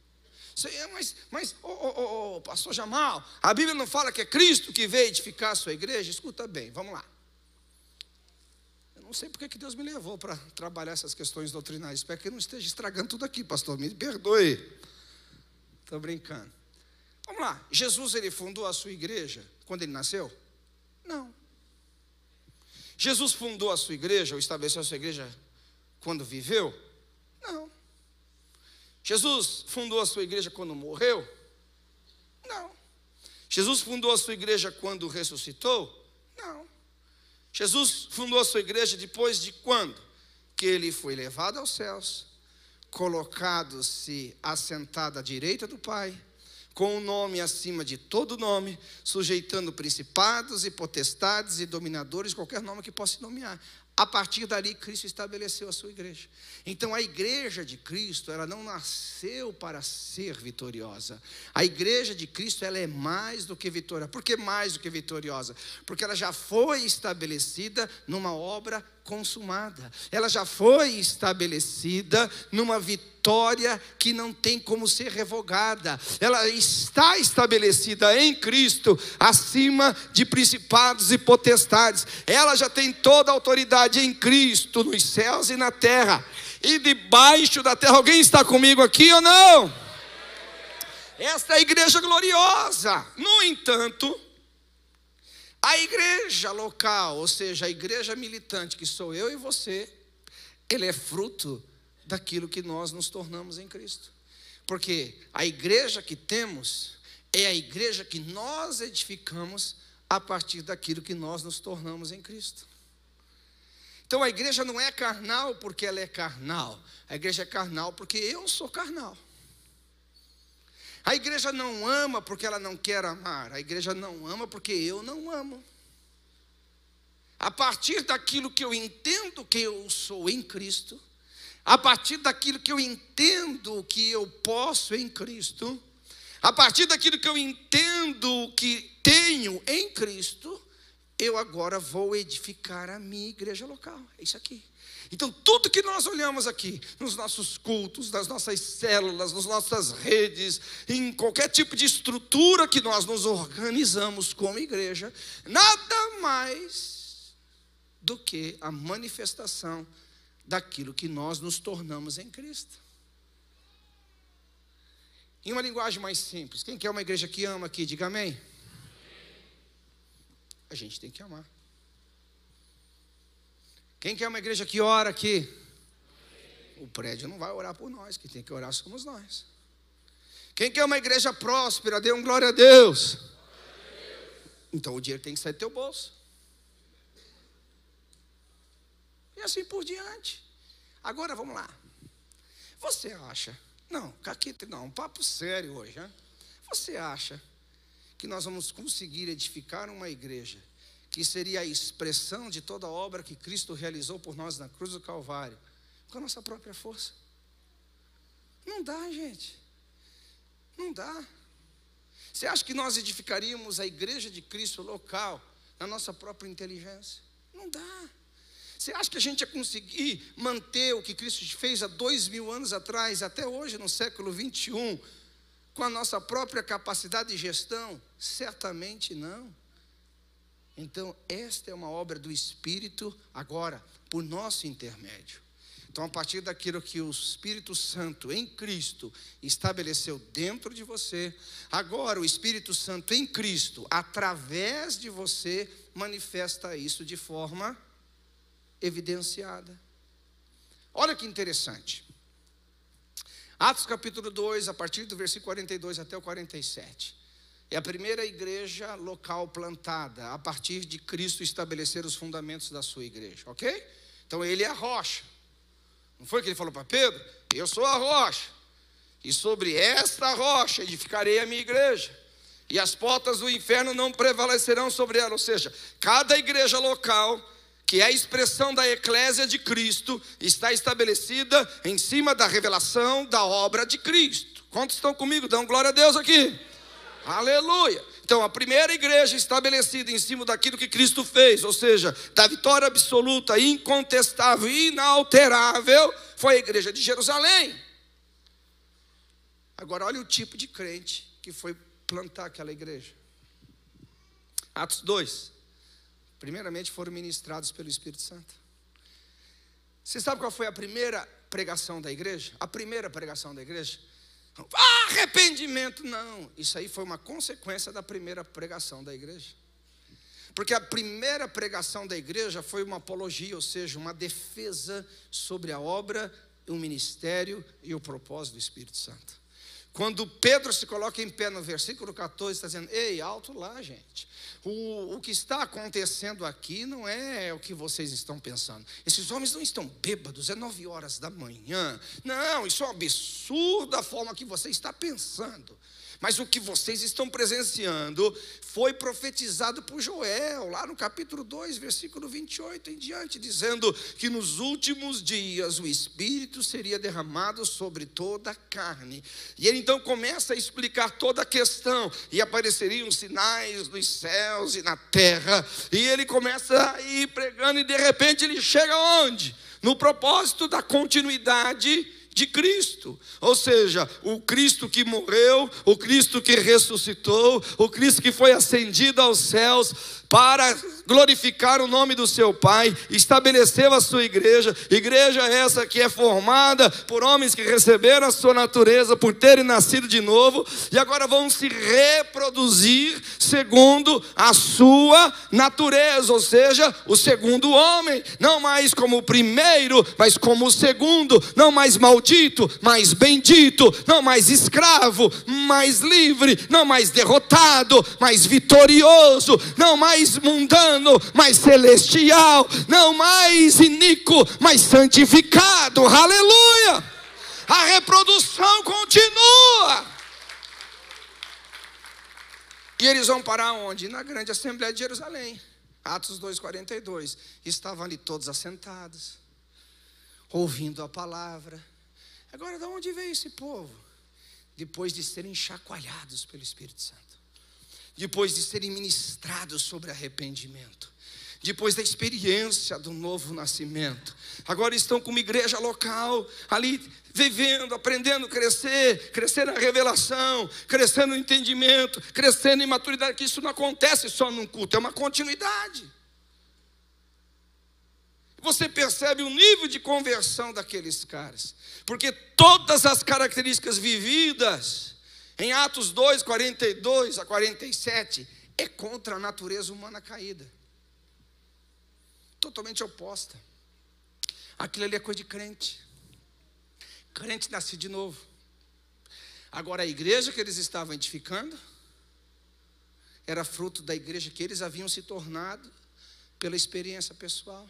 É, mas, mas oh, oh, oh, pastor Jamal, a Bíblia não fala que é Cristo que veio edificar a sua igreja? Escuta bem, vamos lá. Eu não sei porque que Deus me levou para trabalhar essas questões doutrinárias. Espero que não esteja estragando tudo aqui, pastor. Me perdoe. Estou brincando. Vamos lá. Jesus ele fundou a sua igreja quando ele nasceu? Não. Jesus fundou a sua igreja ou estabeleceu a sua igreja quando viveu? Não. Jesus fundou a sua igreja quando morreu? Não. Jesus fundou a sua igreja quando ressuscitou? Não. Jesus fundou a sua igreja depois de quando? Que ele foi levado aos céus, colocado-se assentado à direita do Pai, com o um nome acima de todo nome, sujeitando principados e potestades e dominadores, qualquer nome que possa nomear. A partir dali, Cristo estabeleceu a sua igreja. Então, a igreja de Cristo, ela não nasceu para ser vitoriosa. A igreja de Cristo, ela é mais do que vitoriosa. Por que mais do que vitoriosa? Porque ela já foi estabelecida numa obra consumada. Ela já foi estabelecida numa vitória que não tem como ser revogada. Ela está estabelecida em Cristo acima de principados e potestades. Ela já tem toda a autoridade em Cristo nos céus e na terra. E debaixo da terra, alguém está comigo aqui ou não? Esta é a igreja gloriosa. No entanto, a igreja local, ou seja, a igreja militante, que sou eu e você, ele é fruto daquilo que nós nos tornamos em Cristo. Porque a igreja que temos é a igreja que nós edificamos a partir daquilo que nós nos tornamos em Cristo. Então a igreja não é carnal porque ela é carnal. A igreja é carnal porque eu sou carnal. A igreja não ama porque ela não quer amar. A igreja não ama porque eu não amo. A partir daquilo que eu entendo que eu sou em Cristo, a partir daquilo que eu entendo que eu posso em Cristo, a partir daquilo que eu entendo que tenho em Cristo, eu agora vou edificar a minha igreja local. É isso aqui. Então, tudo que nós olhamos aqui, nos nossos cultos, nas nossas células, nas nossas redes, em qualquer tipo de estrutura que nós nos organizamos como igreja, nada mais do que a manifestação daquilo que nós nos tornamos em Cristo. Em uma linguagem mais simples, quem quer uma igreja que ama aqui, diga amém. A gente tem que amar. Quem quer uma igreja que ora aqui? O prédio não vai orar por nós, quem tem que orar somos nós. Quem quer uma igreja próspera, dê um glória a Deus. Então o dinheiro tem que sair do teu bolso. E assim por diante. Agora vamos lá. Você acha? Não, Caquita, não, um papo sério hoje, né? Você acha que nós vamos conseguir edificar uma igreja que seria a expressão de toda a obra que Cristo realizou por nós na cruz do Calvário, com a nossa própria força. Não dá, gente. Não dá. Você acha que nós edificaríamos a igreja de Cristo local na nossa própria inteligência? Não dá. Você acha que a gente ia conseguir manter o que Cristo fez há dois mil anos atrás, até hoje, no século 21, com a nossa própria capacidade de gestão? Certamente não. Então, esta é uma obra do Espírito, agora, por nosso intermédio. Então, a partir daquilo que o Espírito Santo em Cristo estabeleceu dentro de você, agora o Espírito Santo em Cristo, através de você, manifesta isso de forma evidenciada. Olha que interessante. Atos capítulo 2, a partir do versículo 42 até o 47. É a primeira igreja local plantada a partir de Cristo estabelecer os fundamentos da sua igreja, ok? Então ele é a rocha. Não foi que ele falou para Pedro? Eu sou a rocha, e sobre esta rocha edificarei a minha igreja, e as portas do inferno não prevalecerão sobre ela. Ou seja, cada igreja local que é a expressão da eclésia de Cristo, está estabelecida em cima da revelação da obra de Cristo. Quantos estão comigo? Dão glória a Deus aqui. Aleluia. Então, a primeira igreja estabelecida em cima daquilo que Cristo fez, ou seja, da vitória absoluta, incontestável, inalterável, foi a igreja de Jerusalém. Agora, olha o tipo de crente que foi plantar aquela igreja. Atos 2 primeiramente foram ministrados pelo Espírito Santo. Você sabe qual foi a primeira pregação da igreja? A primeira pregação da igreja? Arrependimento, não. Isso aí foi uma consequência da primeira pregação da igreja. Porque a primeira pregação da igreja foi uma apologia, ou seja, uma defesa sobre a obra, o ministério e o propósito do Espírito Santo. Quando Pedro se coloca em pé no versículo 14, está dizendo: Ei, alto lá, gente. O, o que está acontecendo aqui não é o que vocês estão pensando. Esses homens não estão bêbados, é nove horas da manhã. Não, isso é um absurdo a forma que você está pensando. Mas o que vocês estão presenciando foi profetizado por Joel, lá no capítulo 2, versículo 28 em diante, dizendo que nos últimos dias o Espírito seria derramado sobre toda a carne. E ele então começa a explicar toda a questão, e apareceriam sinais nos céus e na terra, e ele começa a ir pregando, e de repente ele chega onde? No propósito da continuidade de Cristo. Ou seja, o Cristo que morreu, o Cristo que ressuscitou, o Cristo que foi ascendido aos céus para glorificar o nome do seu Pai, estabeleceu a sua igreja, igreja essa que é formada por homens que receberam a sua natureza, por terem nascido de novo, e agora vão se reproduzir segundo a sua natureza, ou seja, o segundo homem, não mais como o primeiro, mas como o segundo, não mais maldito, mas bendito, não mais escravo, mais livre, não mais derrotado, mas vitorioso, não mais mundano mas celestial, não mais iníquo, mas santificado. Aleluia! A reprodução continua. E eles vão parar onde? Na grande Assembleia de Jerusalém. Atos 2,42. Estavam ali todos assentados, ouvindo a palavra. Agora, de onde veio esse povo? Depois de serem chacoalhados pelo Espírito Santo depois de serem ministrados sobre arrependimento, depois da experiência do novo nascimento. Agora estão como igreja local, ali vivendo, aprendendo a crescer, crescer na revelação, crescendo no entendimento, crescendo em maturidade, que isso não acontece só num culto, é uma continuidade. Você percebe o nível de conversão daqueles caras, porque todas as características vividas, em Atos 2, 42 a 47, é contra a natureza humana caída. Totalmente oposta. Aquilo ali é coisa de crente. Crente nasce de novo. Agora, a igreja que eles estavam edificando era fruto da igreja que eles haviam se tornado pela experiência pessoal.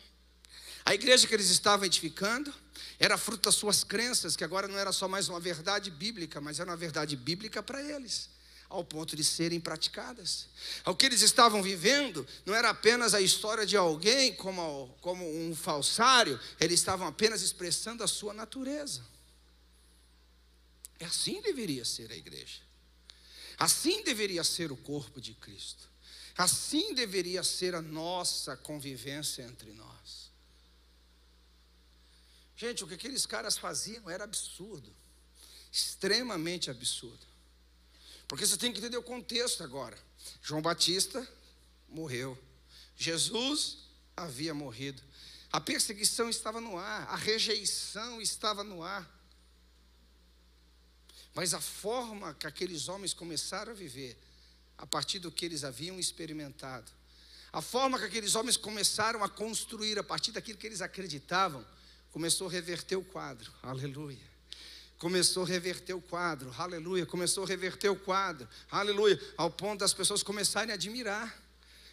A igreja que eles estavam edificando era fruto das suas crenças, que agora não era só mais uma verdade bíblica, mas era uma verdade bíblica para eles, ao ponto de serem praticadas. O que eles estavam vivendo não era apenas a história de alguém como, como um falsário, eles estavam apenas expressando a sua natureza. E assim deveria ser a igreja. Assim deveria ser o corpo de Cristo. Assim deveria ser a nossa convivência entre nós. Gente, o que aqueles caras faziam era absurdo, extremamente absurdo. Porque você tem que entender o contexto agora. João Batista morreu, Jesus havia morrido, a perseguição estava no ar, a rejeição estava no ar. Mas a forma que aqueles homens começaram a viver, a partir do que eles haviam experimentado, a forma que aqueles homens começaram a construir a partir daquilo que eles acreditavam, começou a reverter o quadro. Aleluia. Começou a reverter o quadro. Aleluia. Começou a reverter o quadro. Aleluia. Ao ponto das pessoas começarem a admirar.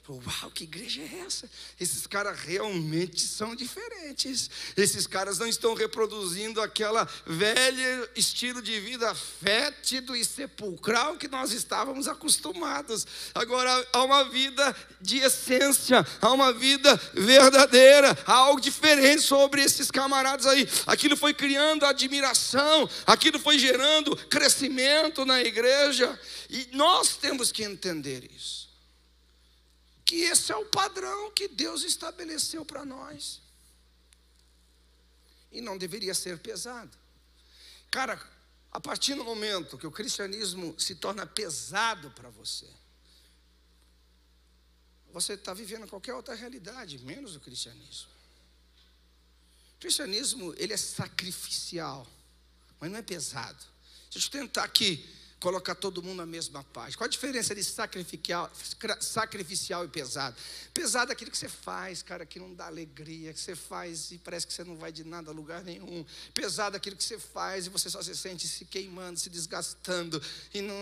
Uau, que igreja é essa? Esses caras realmente são diferentes. Esses caras não estão reproduzindo aquela velha estilo de vida fétido e sepulcral que nós estávamos acostumados. Agora há uma vida de essência, há uma vida verdadeira, há algo diferente sobre esses camaradas aí. Aquilo foi criando admiração, aquilo foi gerando crescimento na igreja, e nós temos que entender isso que esse é o padrão que Deus estabeleceu para nós. E não deveria ser pesado. Cara, a partir do momento que o cristianismo se torna pesado para você, você está vivendo qualquer outra realidade, menos o cristianismo. O cristianismo, ele é sacrificial, mas não é pesado. Deixa eu tentar aqui colocar todo mundo na mesma página. Qual a diferença de sacrificial, sacrificial e pesado? Pesado é aquilo que você faz, cara, que não dá alegria, que você faz e parece que você não vai de nada a lugar nenhum. Pesado é aquilo que você faz e você só se sente se queimando, se desgastando e não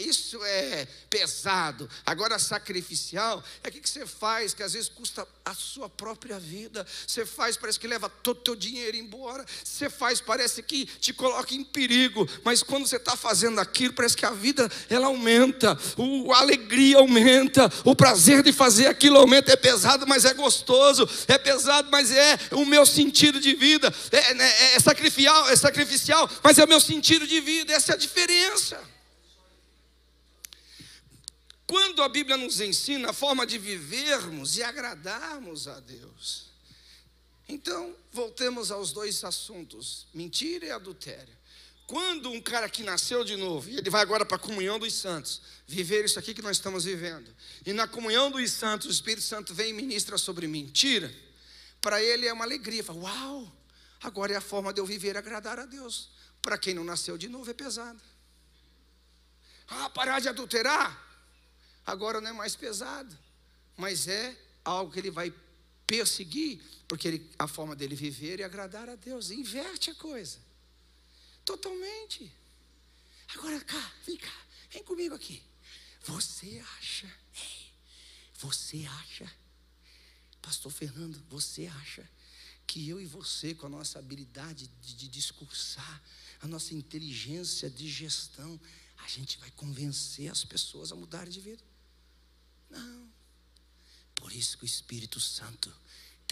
isso é pesado. Agora sacrificial é aquilo que você faz que às vezes custa a sua própria vida. Você faz parece que leva todo o teu dinheiro embora. Você faz parece que te coloca coloca em perigo, mas quando você está fazendo aquilo, parece que a vida ela aumenta, o, a alegria aumenta, o prazer de fazer aquilo aumenta. É pesado, mas é gostoso, é pesado, mas é o meu sentido de vida, é, né, é, é sacrificial, é sacrificial, mas é o meu sentido de vida, essa é a diferença. Quando a Bíblia nos ensina a forma de vivermos e agradarmos a Deus, então, voltemos aos dois assuntos: mentira e adultério. Quando um cara que nasceu de novo, e ele vai agora para a comunhão dos santos, viver isso aqui que nós estamos vivendo, e na comunhão dos santos, o Espírito Santo vem e ministra sobre mentira, para ele é uma alegria, fala, uau, agora é a forma de eu viver agradar a Deus. Para quem não nasceu de novo é pesado. Ah, parar de adulterar, agora não é mais pesado, mas é algo que ele vai perseguir, porque ele, a forma dele viver e agradar a Deus. Inverte a coisa. Totalmente. Agora cá, vem cá, vem comigo aqui. Você acha, ei, você acha, Pastor Fernando, você acha que eu e você, com a nossa habilidade de, de discursar, a nossa inteligência de gestão, a gente vai convencer as pessoas a mudarem de vida? Não. Por isso que o Espírito Santo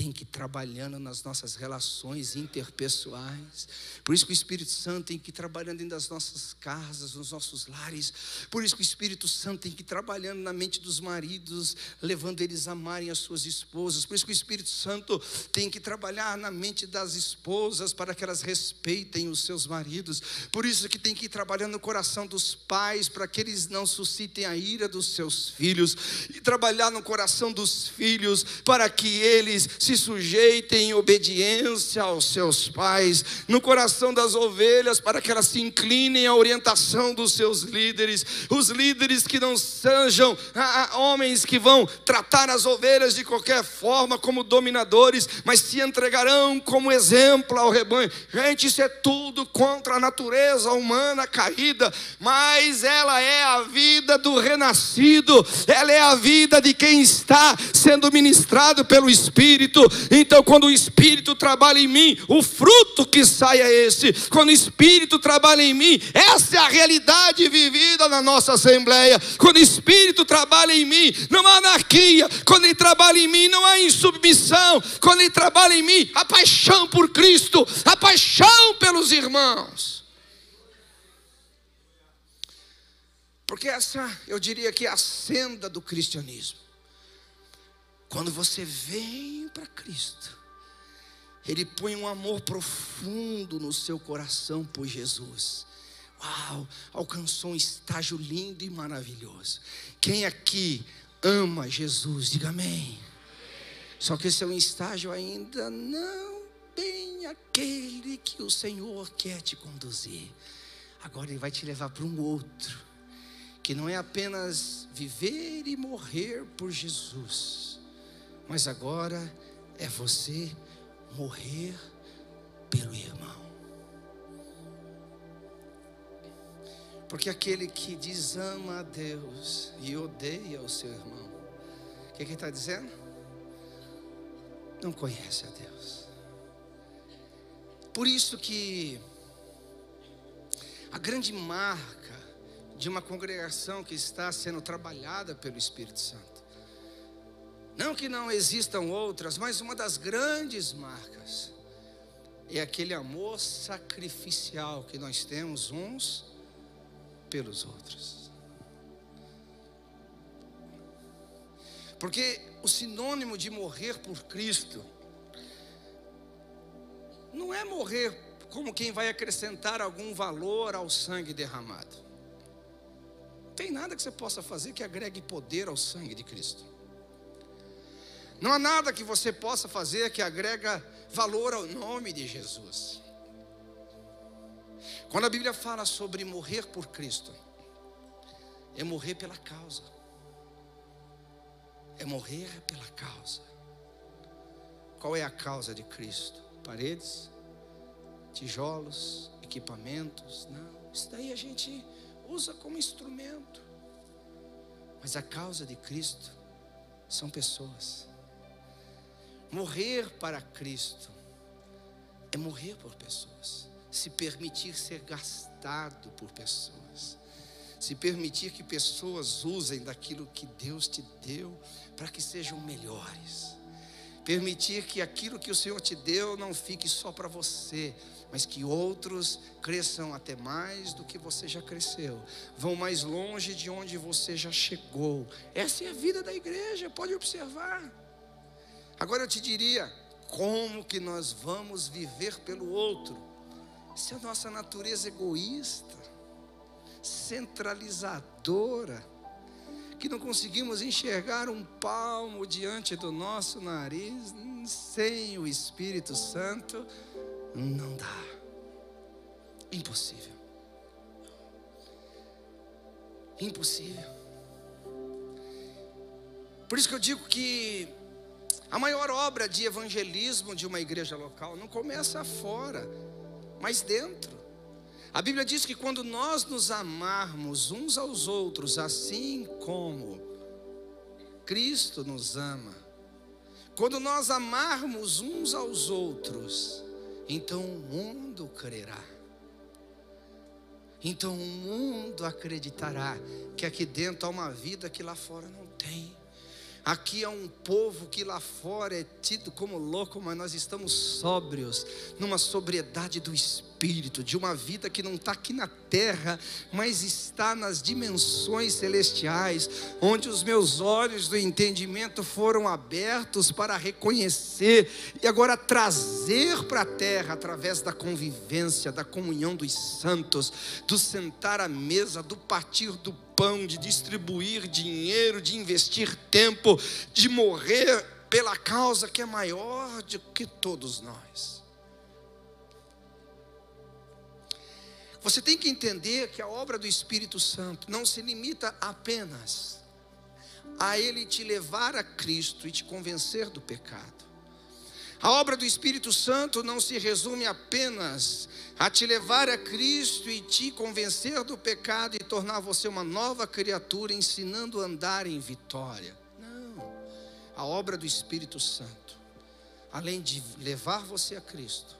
tem que ir trabalhando nas nossas relações interpessoais. Por isso que o Espírito Santo tem que ir trabalhando dentro das nossas casas, nos nossos lares. Por isso que o Espírito Santo tem que ir trabalhando na mente dos maridos, levando eles a amarem as suas esposas. Por isso que o Espírito Santo tem que trabalhar na mente das esposas para que elas respeitem os seus maridos. Por isso que tem que ir trabalhando no coração dos pais para que eles não suscitem a ira dos seus filhos e trabalhar no coração dos filhos para que eles se se sujeitem em obediência aos seus pais, no coração das ovelhas, para que elas se inclinem à orientação dos seus líderes, os líderes que não sejam ah, ah, homens que vão tratar as ovelhas de qualquer forma como dominadores, mas se entregarão como exemplo ao rebanho. Gente, isso é tudo contra a natureza humana caída, mas ela é a vida do renascido, ela é a vida de quem está sendo ministrado pelo Espírito Espírito. Então, quando o Espírito trabalha em mim, o fruto que sai é esse. Quando o Espírito trabalha em mim, essa é a realidade vivida na nossa Assembleia. Quando o Espírito trabalha em mim, não há anarquia. Quando Ele trabalha em mim, não há insubmissão. Quando Ele trabalha em mim, a paixão por Cristo, a paixão pelos irmãos. Porque essa, eu diria que é a senda do cristianismo. Quando você vem para Cristo, ele põe um amor profundo no seu coração por Jesus. Uau, alcançou um estágio lindo e maravilhoso. Quem aqui ama Jesus, diga amém. Só que esse é um estágio ainda não bem aquele que o Senhor quer te conduzir. Agora Ele vai te levar para um outro, que não é apenas viver e morrer por Jesus, mas agora é você morrer pelo irmão. Porque aquele que diz ama a Deus e odeia o seu irmão, o que, que ele está dizendo? Não conhece a Deus. Por isso que a grande marca de uma congregação que está sendo trabalhada pelo Espírito Santo, não que não existam outras, mas uma das grandes marcas é aquele amor sacrificial que nós temos uns pelos outros. Porque o sinônimo de morrer por Cristo não é morrer como quem vai acrescentar algum valor ao sangue derramado. Tem nada que você possa fazer que agregue poder ao sangue de Cristo. Não há nada que você possa fazer que agrega valor ao nome de Jesus. Quando a Bíblia fala sobre morrer por Cristo, é morrer pela causa. É morrer pela causa. Qual é a causa de Cristo? Paredes, tijolos, equipamentos? Não, isso daí a gente usa como instrumento. Mas a causa de Cristo são pessoas. Morrer para Cristo é morrer por pessoas se permitir ser gastado por pessoas, se permitir que pessoas usem daquilo que Deus te deu para que sejam melhores, permitir que aquilo que o Senhor te deu não fique só para você, mas que outros cresçam até mais do que você já cresceu, vão mais longe de onde você já chegou. Essa é a vida da igreja, pode observar. Agora eu te diria, como que nós vamos viver pelo outro? É a nossa natureza egoísta, centralizadora, que não conseguimos enxergar um palmo diante do nosso nariz, sem o Espírito Santo, não dá. Impossível. Impossível. Por isso que eu digo que a maior obra de evangelismo de uma igreja local não começa fora mas dentro. A Bíblia diz que quando nós nos amarmos uns aos outros, assim como Cristo nos ama, quando nós amarmos uns aos outros, então o mundo crerá. Então o mundo acreditará que aqui dentro há uma vida que lá fora não tem. Aqui é um povo que lá fora é tido como louco, mas nós estamos sóbrios, numa sobriedade do espírito, de uma vida que não está aqui na terra, mas está nas dimensões celestiais, onde os meus olhos do entendimento foram abertos para reconhecer e agora trazer para a terra, através da convivência, da comunhão dos santos, do sentar à mesa, do partir do pão, de distribuir dinheiro, de investir tempo, de morrer pela causa que é maior do que todos nós. Você tem que entender que a obra do Espírito Santo não se limita apenas a ele te levar a Cristo e te convencer do pecado. A obra do Espírito Santo não se resume apenas a te levar a Cristo e te convencer do pecado e tornar você uma nova criatura, ensinando a andar em vitória. Não. A obra do Espírito Santo, além de levar você a Cristo,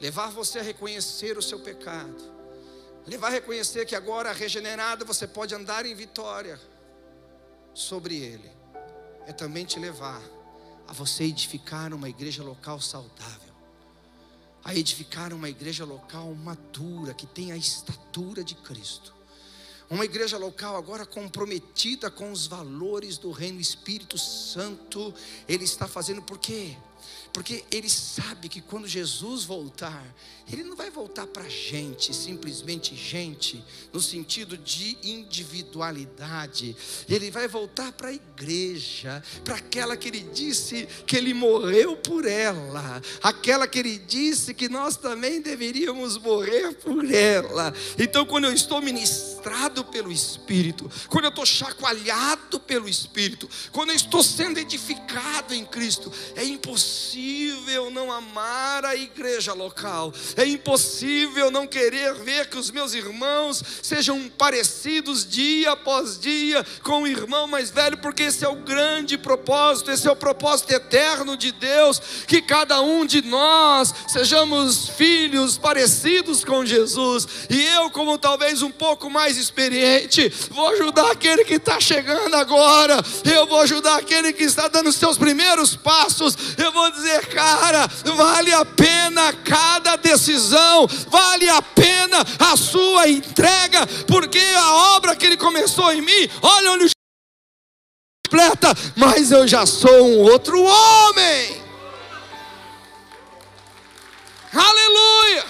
levar você a reconhecer o seu pecado, levar a reconhecer que agora regenerado você pode andar em vitória sobre ele, é também te levar a você edificar uma igreja local saudável, a edificar uma igreja local madura, que tenha a estatura de Cristo, Uma igreja local agora comprometida com os valores do Reino Espírito Santo. Ele está fazendo por quê? Porque ele sabe que quando Jesus voltar, ele não vai voltar para gente, simplesmente gente, no sentido de individualidade. Ele vai voltar para a igreja, para aquela que ele disse que ele morreu por ela, aquela que ele disse que nós também deveríamos morrer por ela. Então, quando eu estou ministrado pelo Espírito, quando eu estou chacoalhado pelo Espírito, quando eu estou sendo edificado em Cristo, é impossível impossível não amar a igreja local, é impossível não querer ver que os meus irmãos sejam parecidos dia após dia com o irmão mais velho, porque esse é o grande propósito, esse é o propósito eterno de Deus, que cada um de nós sejamos filhos parecidos com Jesus, e eu, como talvez um pouco mais experiente, vou ajudar aquele que está chegando agora, eu vou ajudar aquele que está dando seus primeiros passos, eu vou dizer cara, vale a pena cada decisão, vale a pena a sua entrega, porque a obra que ele começou em mim, olha onde completa, mas eu já sou um outro homem. Aleluia!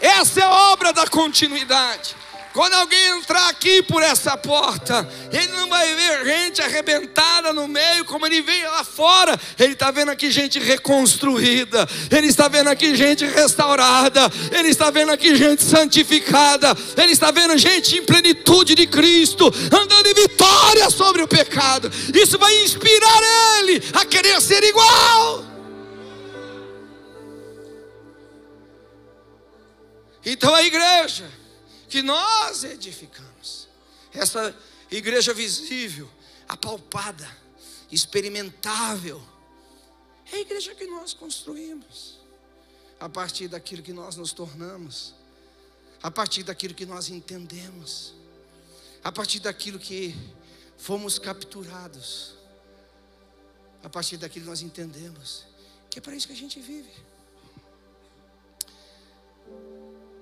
Essa é a obra da continuidade. Quando alguém entrar aqui por essa porta, ele não vai ver gente arrebentada no meio, como ele vê lá fora. Ele está vendo aqui gente reconstruída, ele está vendo aqui gente restaurada, ele está vendo aqui gente santificada, ele está vendo gente em plenitude de Cristo, andando em vitória sobre o pecado. Isso vai inspirar ele a querer ser igual. Então a igreja que nós edificamos. Essa igreja visível, apalpada, experimentável, é a igreja que nós construímos, a partir daquilo que nós nos tornamos, a partir daquilo que nós entendemos, a partir daquilo que fomos capturados, a partir daquilo que nós entendemos, que é para isso que a gente vive.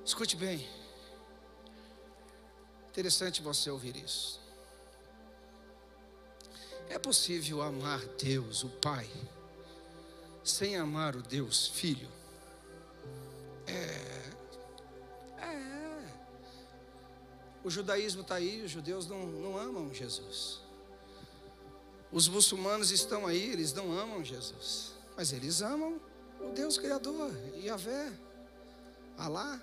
Escute bem. Interessante você ouvir isso. É possível amar Deus, o Pai, sem amar o Deus Filho? É. É. O judaísmo está aí, os judeus não, não amam Jesus. Os muçulmanos estão aí, eles não amam Jesus. Mas eles amam o Deus Criador, Yahvé, Alá.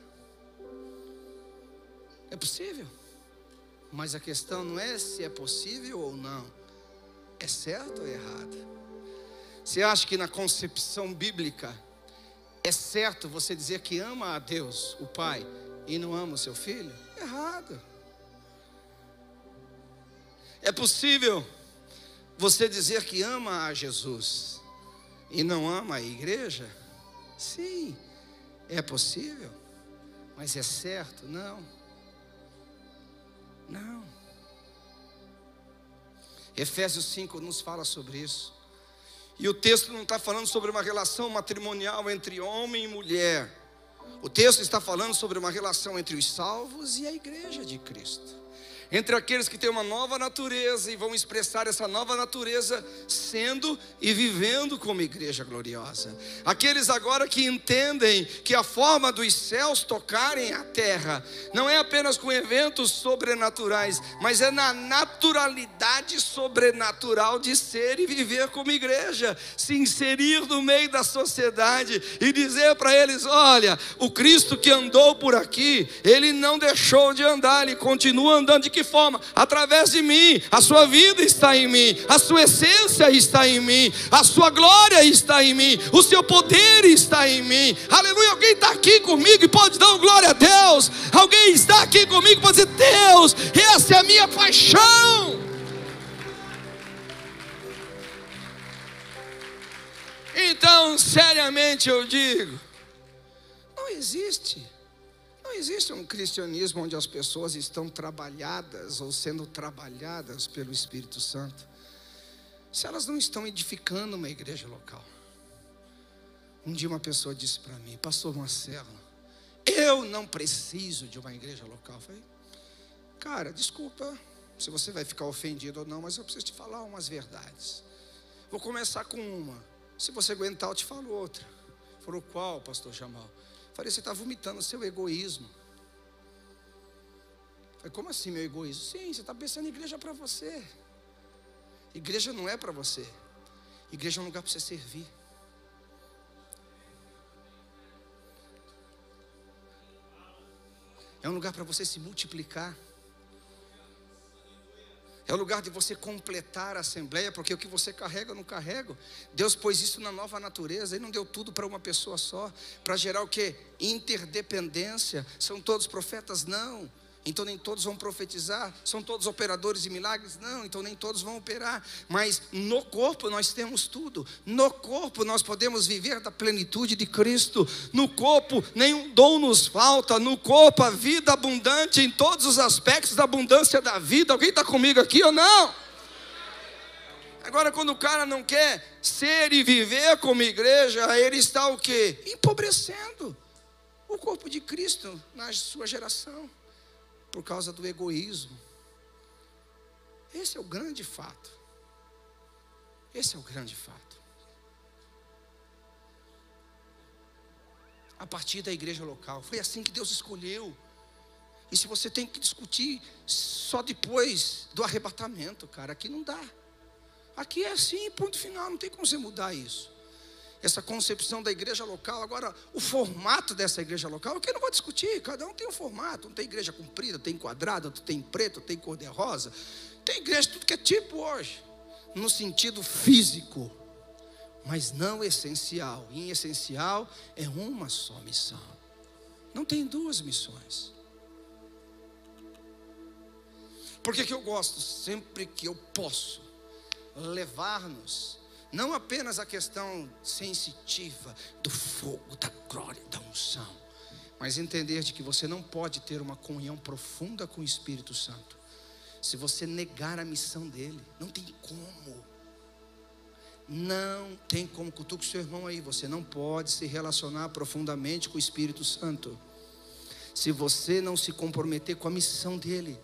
É possível. Mas a questão não é se é possível ou não, é certo ou errado. Você acha que na concepção bíblica é certo você dizer que ama a Deus, o Pai, e não ama o seu filho? Errado. É possível você dizer que ama a Jesus e não ama a igreja? Sim, é possível, mas é certo? Não. Não. Efésios 5 nos fala sobre isso. E o texto não está falando sobre uma relação matrimonial entre homem e mulher. O texto está falando sobre uma relação entre os salvos e a igreja de Cristo entre aqueles que têm uma nova natureza e vão expressar essa nova natureza sendo e vivendo como igreja gloriosa. Aqueles agora que entendem que a forma dos céus tocarem a terra não é apenas com eventos sobrenaturais, mas é na naturalidade sobrenatural de ser e viver como igreja, se inserir no meio da sociedade e dizer para eles: olha, o Cristo que andou por aqui, ele não deixou de andar, ele continua andando de que forma? Através de mim. A sua vida está em mim, a sua essência está em mim, a sua glória está em mim, o seu poder está em mim. Aleluia. Alguém está aqui comigo e pode dar glória a Deus. Alguém está aqui comigo e pode dizer: Deus, essa é a minha paixão. Então, seriamente eu digo: não existe não existe um cristianismo onde as pessoas estão trabalhadas ou sendo trabalhadas pelo Espírito Santo, se elas não estão edificando uma igreja local. Um dia uma pessoa disse para mim, Pastor Marcelo, eu não preciso de uma igreja local. Eu falei, Cara, desculpa se você vai ficar ofendido ou não, mas eu preciso te falar umas verdades. Vou começar com uma. Se você aguentar, eu te falo outra. Falou, qual, pastor Jamal? Falei, você está vomitando o seu egoísmo. Falei, como assim meu egoísmo? Sim, você está pensando em igreja para você. Igreja não é para você. Igreja é um lugar para você servir. É um lugar para você se multiplicar. É o lugar de você completar a assembleia, porque o que você carrega, eu não carrego. Deus pôs isso na nova natureza, Ele não deu tudo para uma pessoa só, para gerar o que? Interdependência. São todos profetas? Não. Então nem todos vão profetizar, são todos operadores de milagres? Não, então nem todos vão operar. Mas no corpo nós temos tudo. No corpo nós podemos viver da plenitude de Cristo. No corpo nenhum dom nos falta. No corpo a vida abundante em todos os aspectos da abundância da vida. Alguém está comigo aqui ou não? Agora, quando o cara não quer ser e viver como igreja, ele está o quê? Empobrecendo o corpo de Cristo na sua geração por causa do egoísmo. Esse é o grande fato. Esse é o grande fato. A partir da igreja local, foi assim que Deus escolheu. E se você tem que discutir só depois do arrebatamento, cara, aqui não dá. Aqui é assim, ponto final, não tem como você mudar isso essa concepção da igreja local. Agora, o formato dessa igreja local, que eu não vou discutir, cada um tem um formato. Não tem igreja comprida, tem quadrada, tem preto, tem cor-de-rosa. Tem igreja tudo que é tipo hoje, no sentido físico, mas não essencial. E em essencial é uma só missão. Não tem duas missões. Por que, que eu gosto? Sempre que eu posso levar-nos não apenas a questão sensitiva do fogo, da glória, da unção, mas entender de que você não pode ter uma comunhão profunda com o Espírito Santo se você negar a missão dele. Não tem como. Não tem como. Cutuque seu irmão aí. Você não pode se relacionar profundamente com o Espírito Santo se você não se comprometer com a missão dele.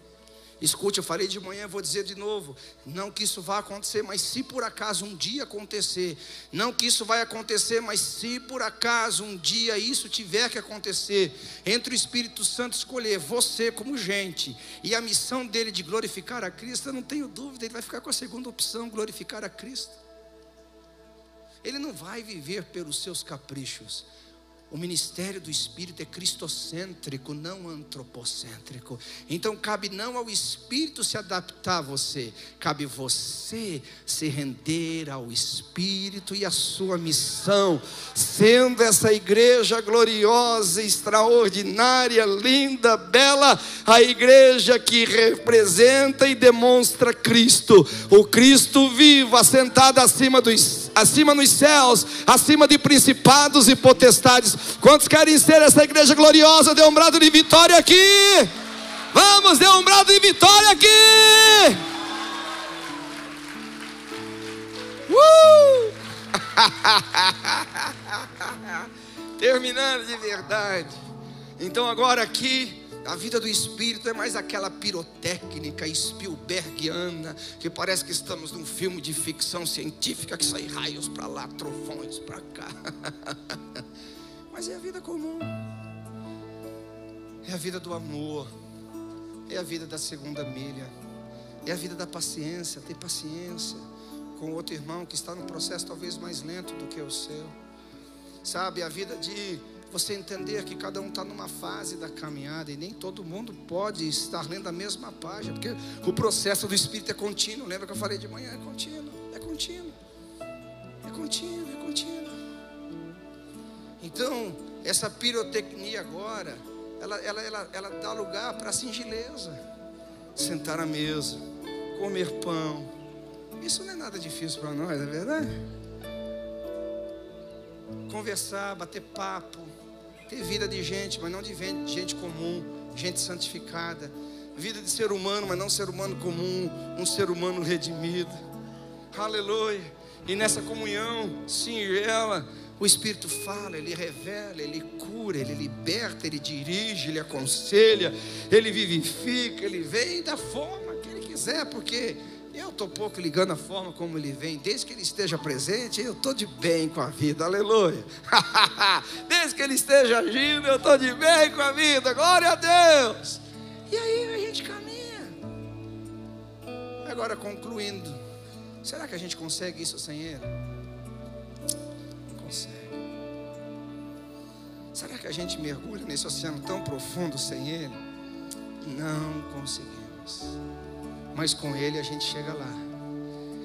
Escute, eu falei de manhã, vou dizer de novo. Não que isso vá acontecer, mas se por acaso um dia acontecer, não que isso vai acontecer, mas se por acaso um dia isso tiver que acontecer, entre o Espírito Santo escolher você como gente e a missão dele de glorificar a Cristo, eu não tenho dúvida, ele vai ficar com a segunda opção, glorificar a Cristo. Ele não vai viver pelos seus caprichos. O ministério do Espírito é cristocêntrico, não antropocêntrico. Então cabe não ao Espírito se adaptar a você, cabe você se render ao Espírito e à sua missão, sendo essa igreja gloriosa, extraordinária, linda, bela, a igreja que representa e demonstra Cristo, o Cristo vivo, assentado acima dos acima nos céus, acima de principados e potestades. Quantos querem ser essa igreja gloriosa? Dê um brado de vitória aqui. Vamos, dê um brado de vitória aqui. Uh! Terminando de verdade. Então agora aqui a vida do espírito é mais aquela pirotécnica Spielbergiana, que parece que estamos num filme de ficção científica que sai raios para lá, trovões para cá. Mas é a vida comum. É a vida do amor. É a vida da segunda milha. É a vida da paciência, ter paciência com outro irmão que está num processo talvez mais lento do que o seu. Sabe, a vida de você entender que cada um está numa fase da caminhada e nem todo mundo pode estar lendo a mesma página, porque o processo do Espírito é contínuo. Lembra que eu falei de manhã? É contínuo, é contínuo, é contínuo, é contínuo. Então, essa pirotecnia agora, ela, ela, ela, ela dá lugar para a singeleza. Sentar à mesa, comer pão. Isso não é nada difícil para nós, é verdade? Conversar, bater papo, ter vida de gente, mas não de gente comum, gente santificada. Vida de ser humano, mas não ser humano comum, um ser humano redimido. Aleluia. E nessa comunhão singela, O Espírito fala, ele revela, ele cura, ele liberta, ele dirige, ele aconselha, ele vivifica, ele vem da forma que ele quiser, porque eu estou pouco ligando a forma como ele vem, desde que ele esteja presente, eu estou de bem com a vida, aleluia. desde que ele esteja agindo, eu estou de bem com a vida, glória a Deus. E aí a gente caminha. Agora concluindo, será que a gente consegue isso sem ele? Não consegue. Será que a gente mergulha nesse oceano tão profundo sem ele? Não conseguimos mas com Ele a gente chega lá.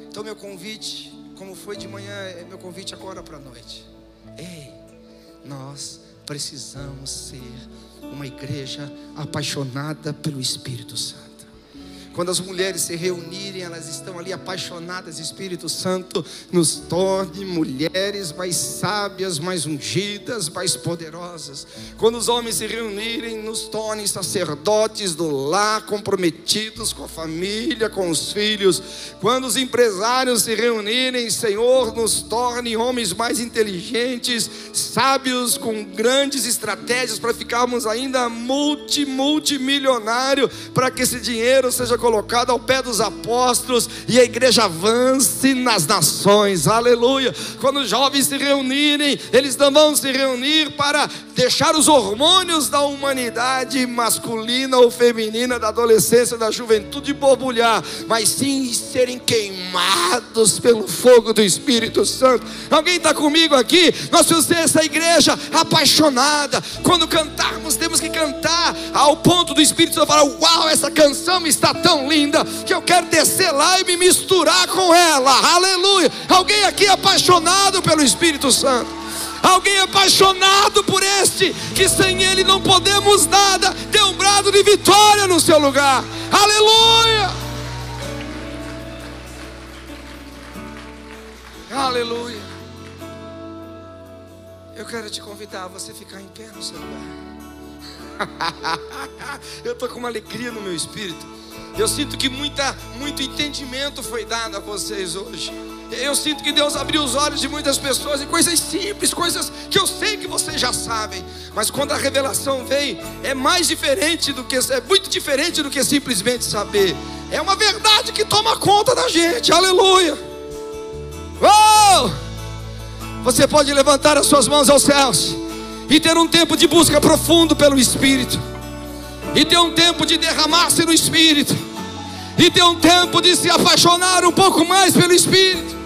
Então, meu convite, como foi de manhã, é meu convite agora para a noite. Ei, nós precisamos ser uma igreja apaixonada pelo Espírito Santo. Quando as mulheres se reunirem, elas estão ali apaixonadas. Espírito Santo nos torne mulheres mais sábias, mais ungidas, mais poderosas. Quando os homens se reunirem, nos torne sacerdotes do lar, comprometidos com a família, com os filhos. Quando os empresários se reunirem, Senhor, nos torne homens mais inteligentes, sábios, com grandes estratégias para ficarmos ainda multi, multimilionário, para que esse dinheiro seja colocado colocado ao pé dos apóstolos e a igreja avance nas nações, aleluia. Quando os jovens se reunirem, eles não vão se reunir para deixar os hormônios da humanidade masculina ou feminina, da adolescência, da juventude borbulhar, mas sim serem queimados pelo fogo do Espírito Santo. Alguém está comigo aqui? Nós precisamos ser essa igreja apaixonada. Quando cantarmos, temos que cantar ao ponto do Espírito Santo falar: Uau, essa canção está tão tão linda que eu quero descer lá e me misturar com ela. Aleluia. Alguém aqui é apaixonado pelo Espírito Santo. Alguém é apaixonado por este, que sem ele não podemos nada, dê um brado de vitória no seu lugar. Aleluia. Aleluia. Eu quero te convidar a você ficar em pé no seu lugar. Eu estou com uma alegria no meu espírito. Eu sinto que muita, muito entendimento foi dado a vocês hoje. Eu sinto que Deus abriu os olhos de muitas pessoas em coisas simples, coisas que eu sei que vocês já sabem. Mas quando a revelação vem, é mais diferente do que é muito diferente do que simplesmente saber. É uma verdade que toma conta da gente. Aleluia. Oh! Você pode levantar as suas mãos aos céus e ter um tempo de busca profundo pelo Espírito. E ter um tempo de derramar-se no Espírito e ter um tempo de se apaixonar um pouco mais pelo Espírito.